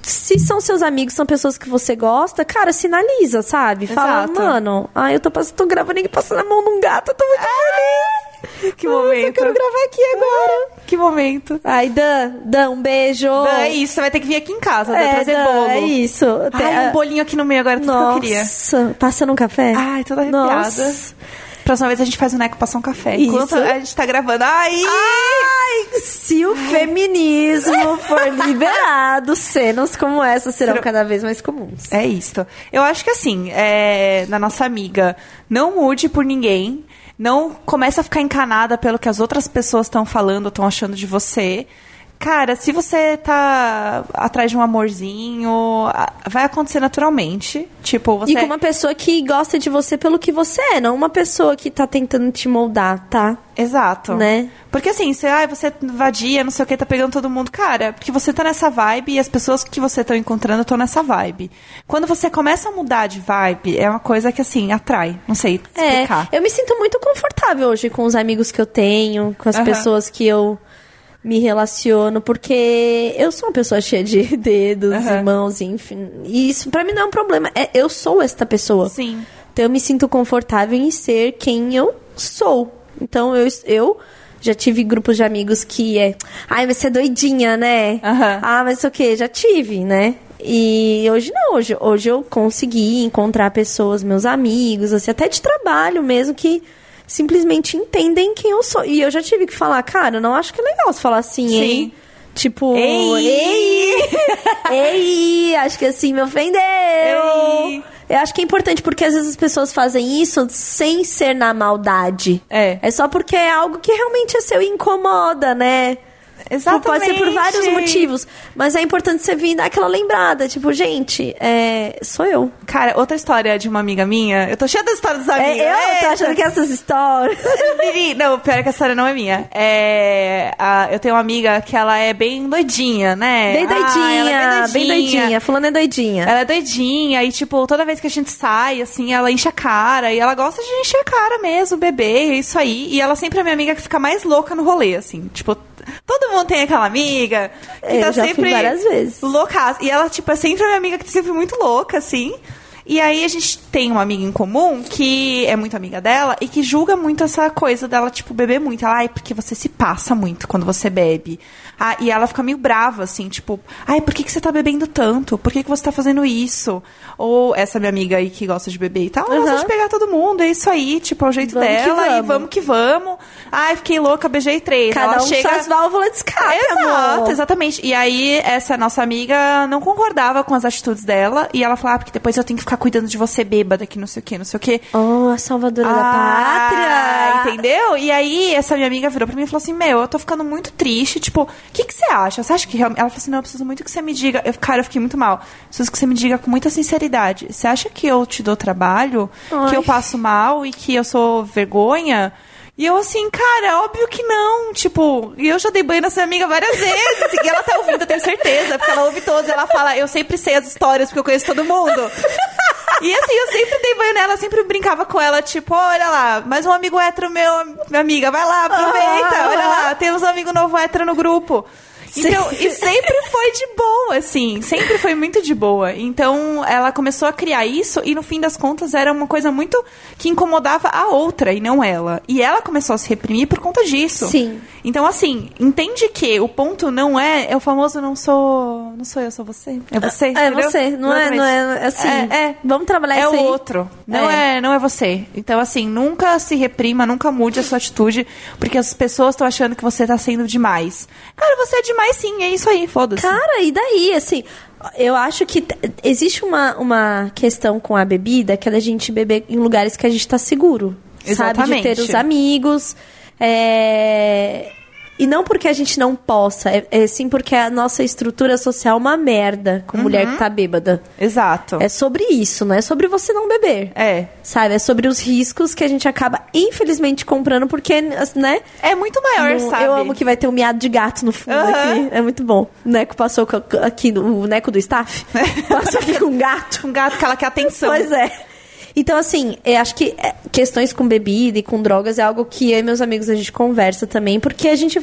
Se são seus amigos, são pessoas que você gosta, cara, sinaliza, sabe? Fala, Exato. mano, ai, eu tô, pass- tô gravando aqui passando a mão num gato, eu tô muito feliz. Que Nossa, momento. Eu quero gravar aqui agora. Que momento. Ai, Dan, Dan, um beijo. Dan, é isso, você vai ter que vir aqui em casa, É, trazer Dan, bolo. é isso. Ai, um bolinho aqui no meio agora, tudo que eu queria. Nossa, passando um café? Ai, toda arrepiada. Nossa. Próxima vez a gente faz o Neco passar um café. Isso. Enquanto a gente tá gravando. Ai! Ai, se o feminismo for liberado, cenas como essa serão Serão- cada vez mais comuns. É isto. Eu acho que assim, é, na nossa amiga, não mude por ninguém. Não começa a ficar encanada pelo que as outras pessoas estão falando, estão achando de você. Cara, se você tá atrás de um amorzinho, vai acontecer naturalmente. Tipo, você. E com uma pessoa que gosta de você pelo que você é, não uma pessoa que tá tentando te moldar, tá? Exato. Né? Porque assim, você, ai, você vadia, não sei o que, tá pegando todo mundo. Cara, porque você tá nessa vibe e as pessoas que você tá encontrando estão nessa vibe. Quando você começa a mudar de vibe, é uma coisa que assim, atrai. Não sei explicar. É, eu me sinto muito confortável hoje com os amigos que eu tenho, com as Aham. pessoas que eu me relaciono, porque eu sou uma pessoa cheia de dedos Aham. e mãos, enfim. E isso pra mim não é um problema. É, eu sou esta pessoa. Sim. Então eu me sinto confortável em ser quem eu sou. Então eu, eu já tive grupos de amigos que é. Ai, mas você é doidinha, né? Aham. Ah, mas o que? Já tive, né? E hoje não, hoje, hoje eu consegui encontrar pessoas, meus amigos, assim, até de trabalho mesmo, que simplesmente entendem quem eu sou. E eu já tive que falar, cara, eu não acho que é legal você falar assim, Sim. hein? Tipo, Ei! ei, ei, acho que assim me ofendeu. Ei. Eu acho que é importante porque às vezes as pessoas fazem isso sem ser na maldade. É. É só porque é algo que realmente é seu e incomoda, né? Exatamente. Pode ser por vários motivos. Mas é importante você vir dar aquela lembrada. Tipo, gente, é... sou eu. Cara, outra história de uma amiga minha. Eu tô cheia das histórias dos amigos. É, eu tô Eita. achando que essas histórias. Não, pior é que a história não é minha. É, a- eu tenho uma amiga que ela é bem doidinha, né? Bem Ah, ela é doidinha, bem doidinha. Fulano é doidinha. Ela é doidinha e, tipo, toda vez que a gente sai, assim, ela enche a cara. E ela gosta de encher a cara mesmo, bebê, é isso aí. E ela sempre é minha amiga que fica mais louca no rolê, assim. Tipo, todo mundo tem aquela amiga que Eu tá já fui sempre várias vezes. louca. E ela, tipo, é sempre a minha amiga que tá sempre muito louca, assim. E aí a gente tem uma amiga em comum que é muito amiga dela e que julga muito essa coisa dela, tipo, beber muito. Ela, ai, porque você se passa muito quando você bebe. Ah, e ela fica meio brava, assim, tipo, ai, por que, que você tá bebendo tanto? Por que, que você tá fazendo isso? Ou essa minha amiga aí que gosta de beber e tal, ela gosta Uhum. de pegar todo mundo, é isso aí, tipo, é o jeito Vamos dela e vamos. vamos que vamos. Ai, fiquei louca, beijei três. Cada ela um chega... suas válvulas de escape, Exato, amor. exatamente. E aí, essa nossa amiga não concordava com as atitudes dela. E ela falava, ah, porque depois eu tenho que ficar cuidando de você bêbada, que não sei o que, não sei o que. Oh, a salvadora da pátria. Entendeu? E aí, essa minha amiga virou pra mim e falou assim: Meu, eu tô ficando muito triste. Tipo, o que, que você acha? Você acha que realmente. Ela falou assim: Não, eu preciso muito que você me diga. Eu, cara, eu fiquei muito mal. Preciso que você me diga com muita sinceridade. Você acha que eu te dou trabalho? Ai. Que eu passo mal e que eu sou vergonha? E eu assim, cara, óbvio que não. Tipo, e eu já dei banho nessa minha amiga várias vezes. e ela tá ouvindo, eu tenho certeza. Porque ela ouve todos. Ela fala, eu sempre sei as histórias porque eu conheço todo mundo. E assim, eu sempre dei banho nela, sempre brincava com ela, tipo, olha lá, mais um amigo hétero meu, minha amiga, vai lá, aproveita, olha lá, temos um amigo novo hétero no grupo. Então, e sempre foi de boa, assim, sempre foi muito de boa. Então, ela começou a criar isso e no fim das contas era uma coisa muito que incomodava a outra e não ela. E ela começou a se reprimir por conta disso. Sim. Então, assim, entende que o ponto não é, é o famoso não sou, não sou eu, sou você. É você, É entendeu? você, não é, não é assim. É, é. Vamos trabalhar É isso o aí. outro. Não é. É. não é você. Então, assim, nunca se reprima, nunca mude a sua atitude, porque as pessoas estão achando que você tá sendo demais. Cara, você é demais sim, é isso aí, foda-se. Cara, e daí, assim, eu acho que existe uma, uma questão com a bebida que é da gente beber em lugares que a gente tá seguro. Sabe? De Exatamente. ter os amigos. é, E não porque a gente não possa, é, é sim porque a nossa estrutura social é uma merda com mulher que tá bêbada. Exato. É sobre isso, não é sobre você não beber. É. Sabe? É sobre os riscos que a gente acaba, infelizmente, comprando, porque, né? É muito maior, No- sabe? Eu amo que vai ter um miado de gato no fundo Aham. aqui. É muito bom. O Neco passou aqui, o Neco do staff, passou aqui com um gato. Um gato que ela quer atenção. Pois é. Então, assim, eu acho que é, questões com bebida e com drogas é algo que eu e meus amigos a gente conversa também, porque a gente,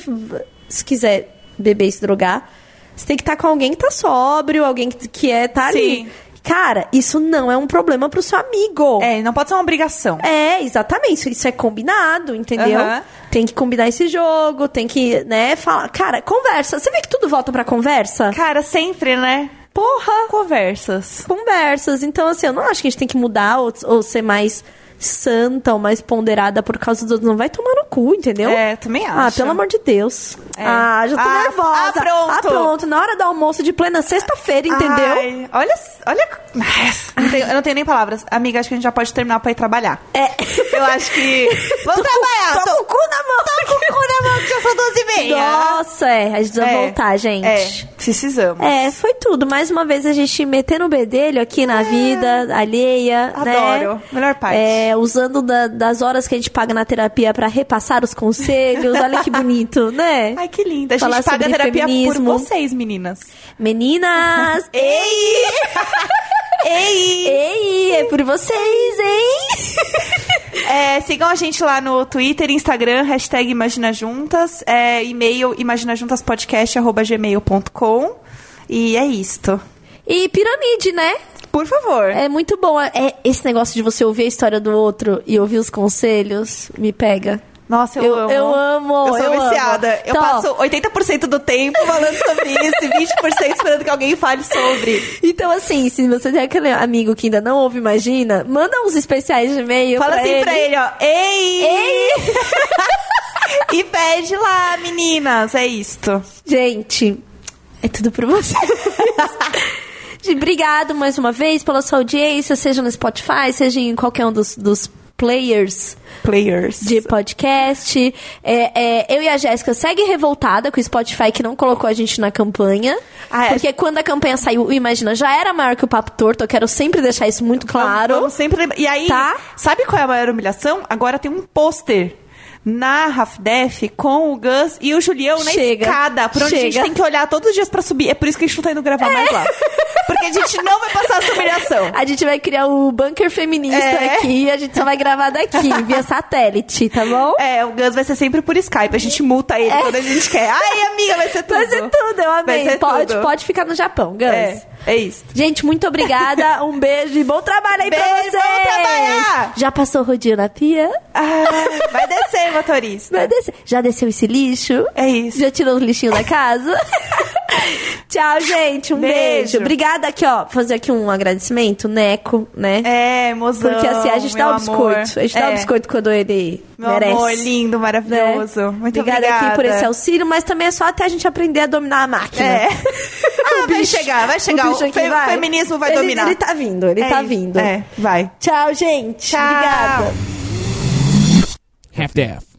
se quiser beber e se drogar, você tem que estar com alguém que tá sóbrio, alguém que, que é, tá ali. Sim. Cara, isso não é um problema pro seu amigo. É, não pode ser uma obrigação. É, exatamente. Isso, isso é combinado, entendeu? Aham. Tem que combinar esse jogo, tem que, né, falar. Cara, conversa. Você vê que tudo volta pra conversa? Cara, sempre, né? Porra! Conversas. Conversas. Então, assim, eu não acho que a gente tem que mudar ou, ou ser mais santa ou mais ponderada por causa dos outros. Não vai tomar no cu, entendeu? É, também Ah, acho. pelo amor de Deus. É. Ah, já tô Ah, nervosa. ah, pronto. Ah, pronto. Na hora do almoço de plena sexta-feira, entendeu? Ai, olha, olha. Não tenho- eu não tenho nem palavras. Amiga, acho que a gente já pode terminar pra ir trabalhar. É. Eu acho que. Vamos Tô com- trabalhar! tô com o cu na mão. Tô com o cu na mão, que já são 12 e meia. Nossa, é. A gente precisa É, voltar, gente. É, precisamos. É, foi tudo. Mais uma vez a gente metendo o bedelho aqui na vida alheia, né? É. Adoro. Melhor parte. É, usando da- das horas que a gente paga na terapia pra repassar os conselhos. Olha que bonito, né? Ai, que linda. A gente Falar paga sobre terapia feminismo. por vocês, meninas. Meninas! Ei! Ei! Ei, é por vocês, hein? É, sigam a gente lá no Twitter, Instagram, hashtag Imagina Juntas, é, e-mail imaginajuntaspodcast.gmail.com e é isto. E piramide, né? Por favor. É muito bom. É esse negócio de você ouvir a história do outro e ouvir os conselhos me pega. Nossa, eu, Eu- amo. eu amo, Eu sou eu viciada. amo. Eu Então, passo 80% do tempo falando sobre isso e 20% esperando que alguém fale sobre. Então, assim, se você tem aquele amigo que ainda não ouve Imagina, manda uns especiais de e-mail Fala pra assim ele. pra ele, ó. Ei! Ei! e pede lá, meninas. É isto. Gente, é tudo por você. Obrigado mais uma vez pela sua audiência, seja no Spotify, seja em qualquer um dos, dos players Players. de podcast. É, é, eu e a Jéssica segue revoltada com o Spotify que não colocou a gente na campanha. Ah, é. Porque quando a campanha saiu, Imagina já era maior que o Papo Torto. Eu quero sempre deixar isso muito claro. Vamos, vamos sempre. E aí, Tá? sabe qual é a maior humilhação? Agora tem um pôster na Half Def com o Gus e o Julião na Chega. escada, por onde a gente Chega. tem que olhar todos os dias pra subir. É por isso que a gente não tá indo gravar mais lá. Porque a gente não vai passar essa humilhação. A gente vai criar o bunker feminista É. aqui e a gente só vai gravar daqui, via satélite, tá bom? É, o Gus vai ser sempre por Skype. A gente multa ele quando a gente quer. Ai, amiga, vai ser tudo. É. Vai ser tudo, eu amei. Pode, tudo. pode ficar no Japão, Gus. É, é isso. Gente, muito obrigada. Um beijo e bom trabalho aí pra Beijo, vocês. bom trabalhar. Já passou o rodinho na pia? Ah, vai descer, motorista. Vai descer. Já desceu esse lixo? É isso. Já tirou os lixinhos da casa? Tchau, gente. Um beijo. Beijo. Obrigada aqui, ó. Fazer aqui um agradecimento, Neco, né? É, mozão. Porque assim, a gente dá o amor. biscoito. A gente dá o É. biscoito quando ele Meu merece. amor, lindo, né? maravilhoso. Muito obrigada. aqui por esse auxílio, mas também é só até a gente aprender a dominar a máquina. É. Ah, vai chegar, vai chegar. O, bicho aqui fe- vai. feminismo vai Ele- dominar. Ele tá vindo, ele É tá vindo. É, vai. Tchau, gente. Tchau. Obrigada. half-daff.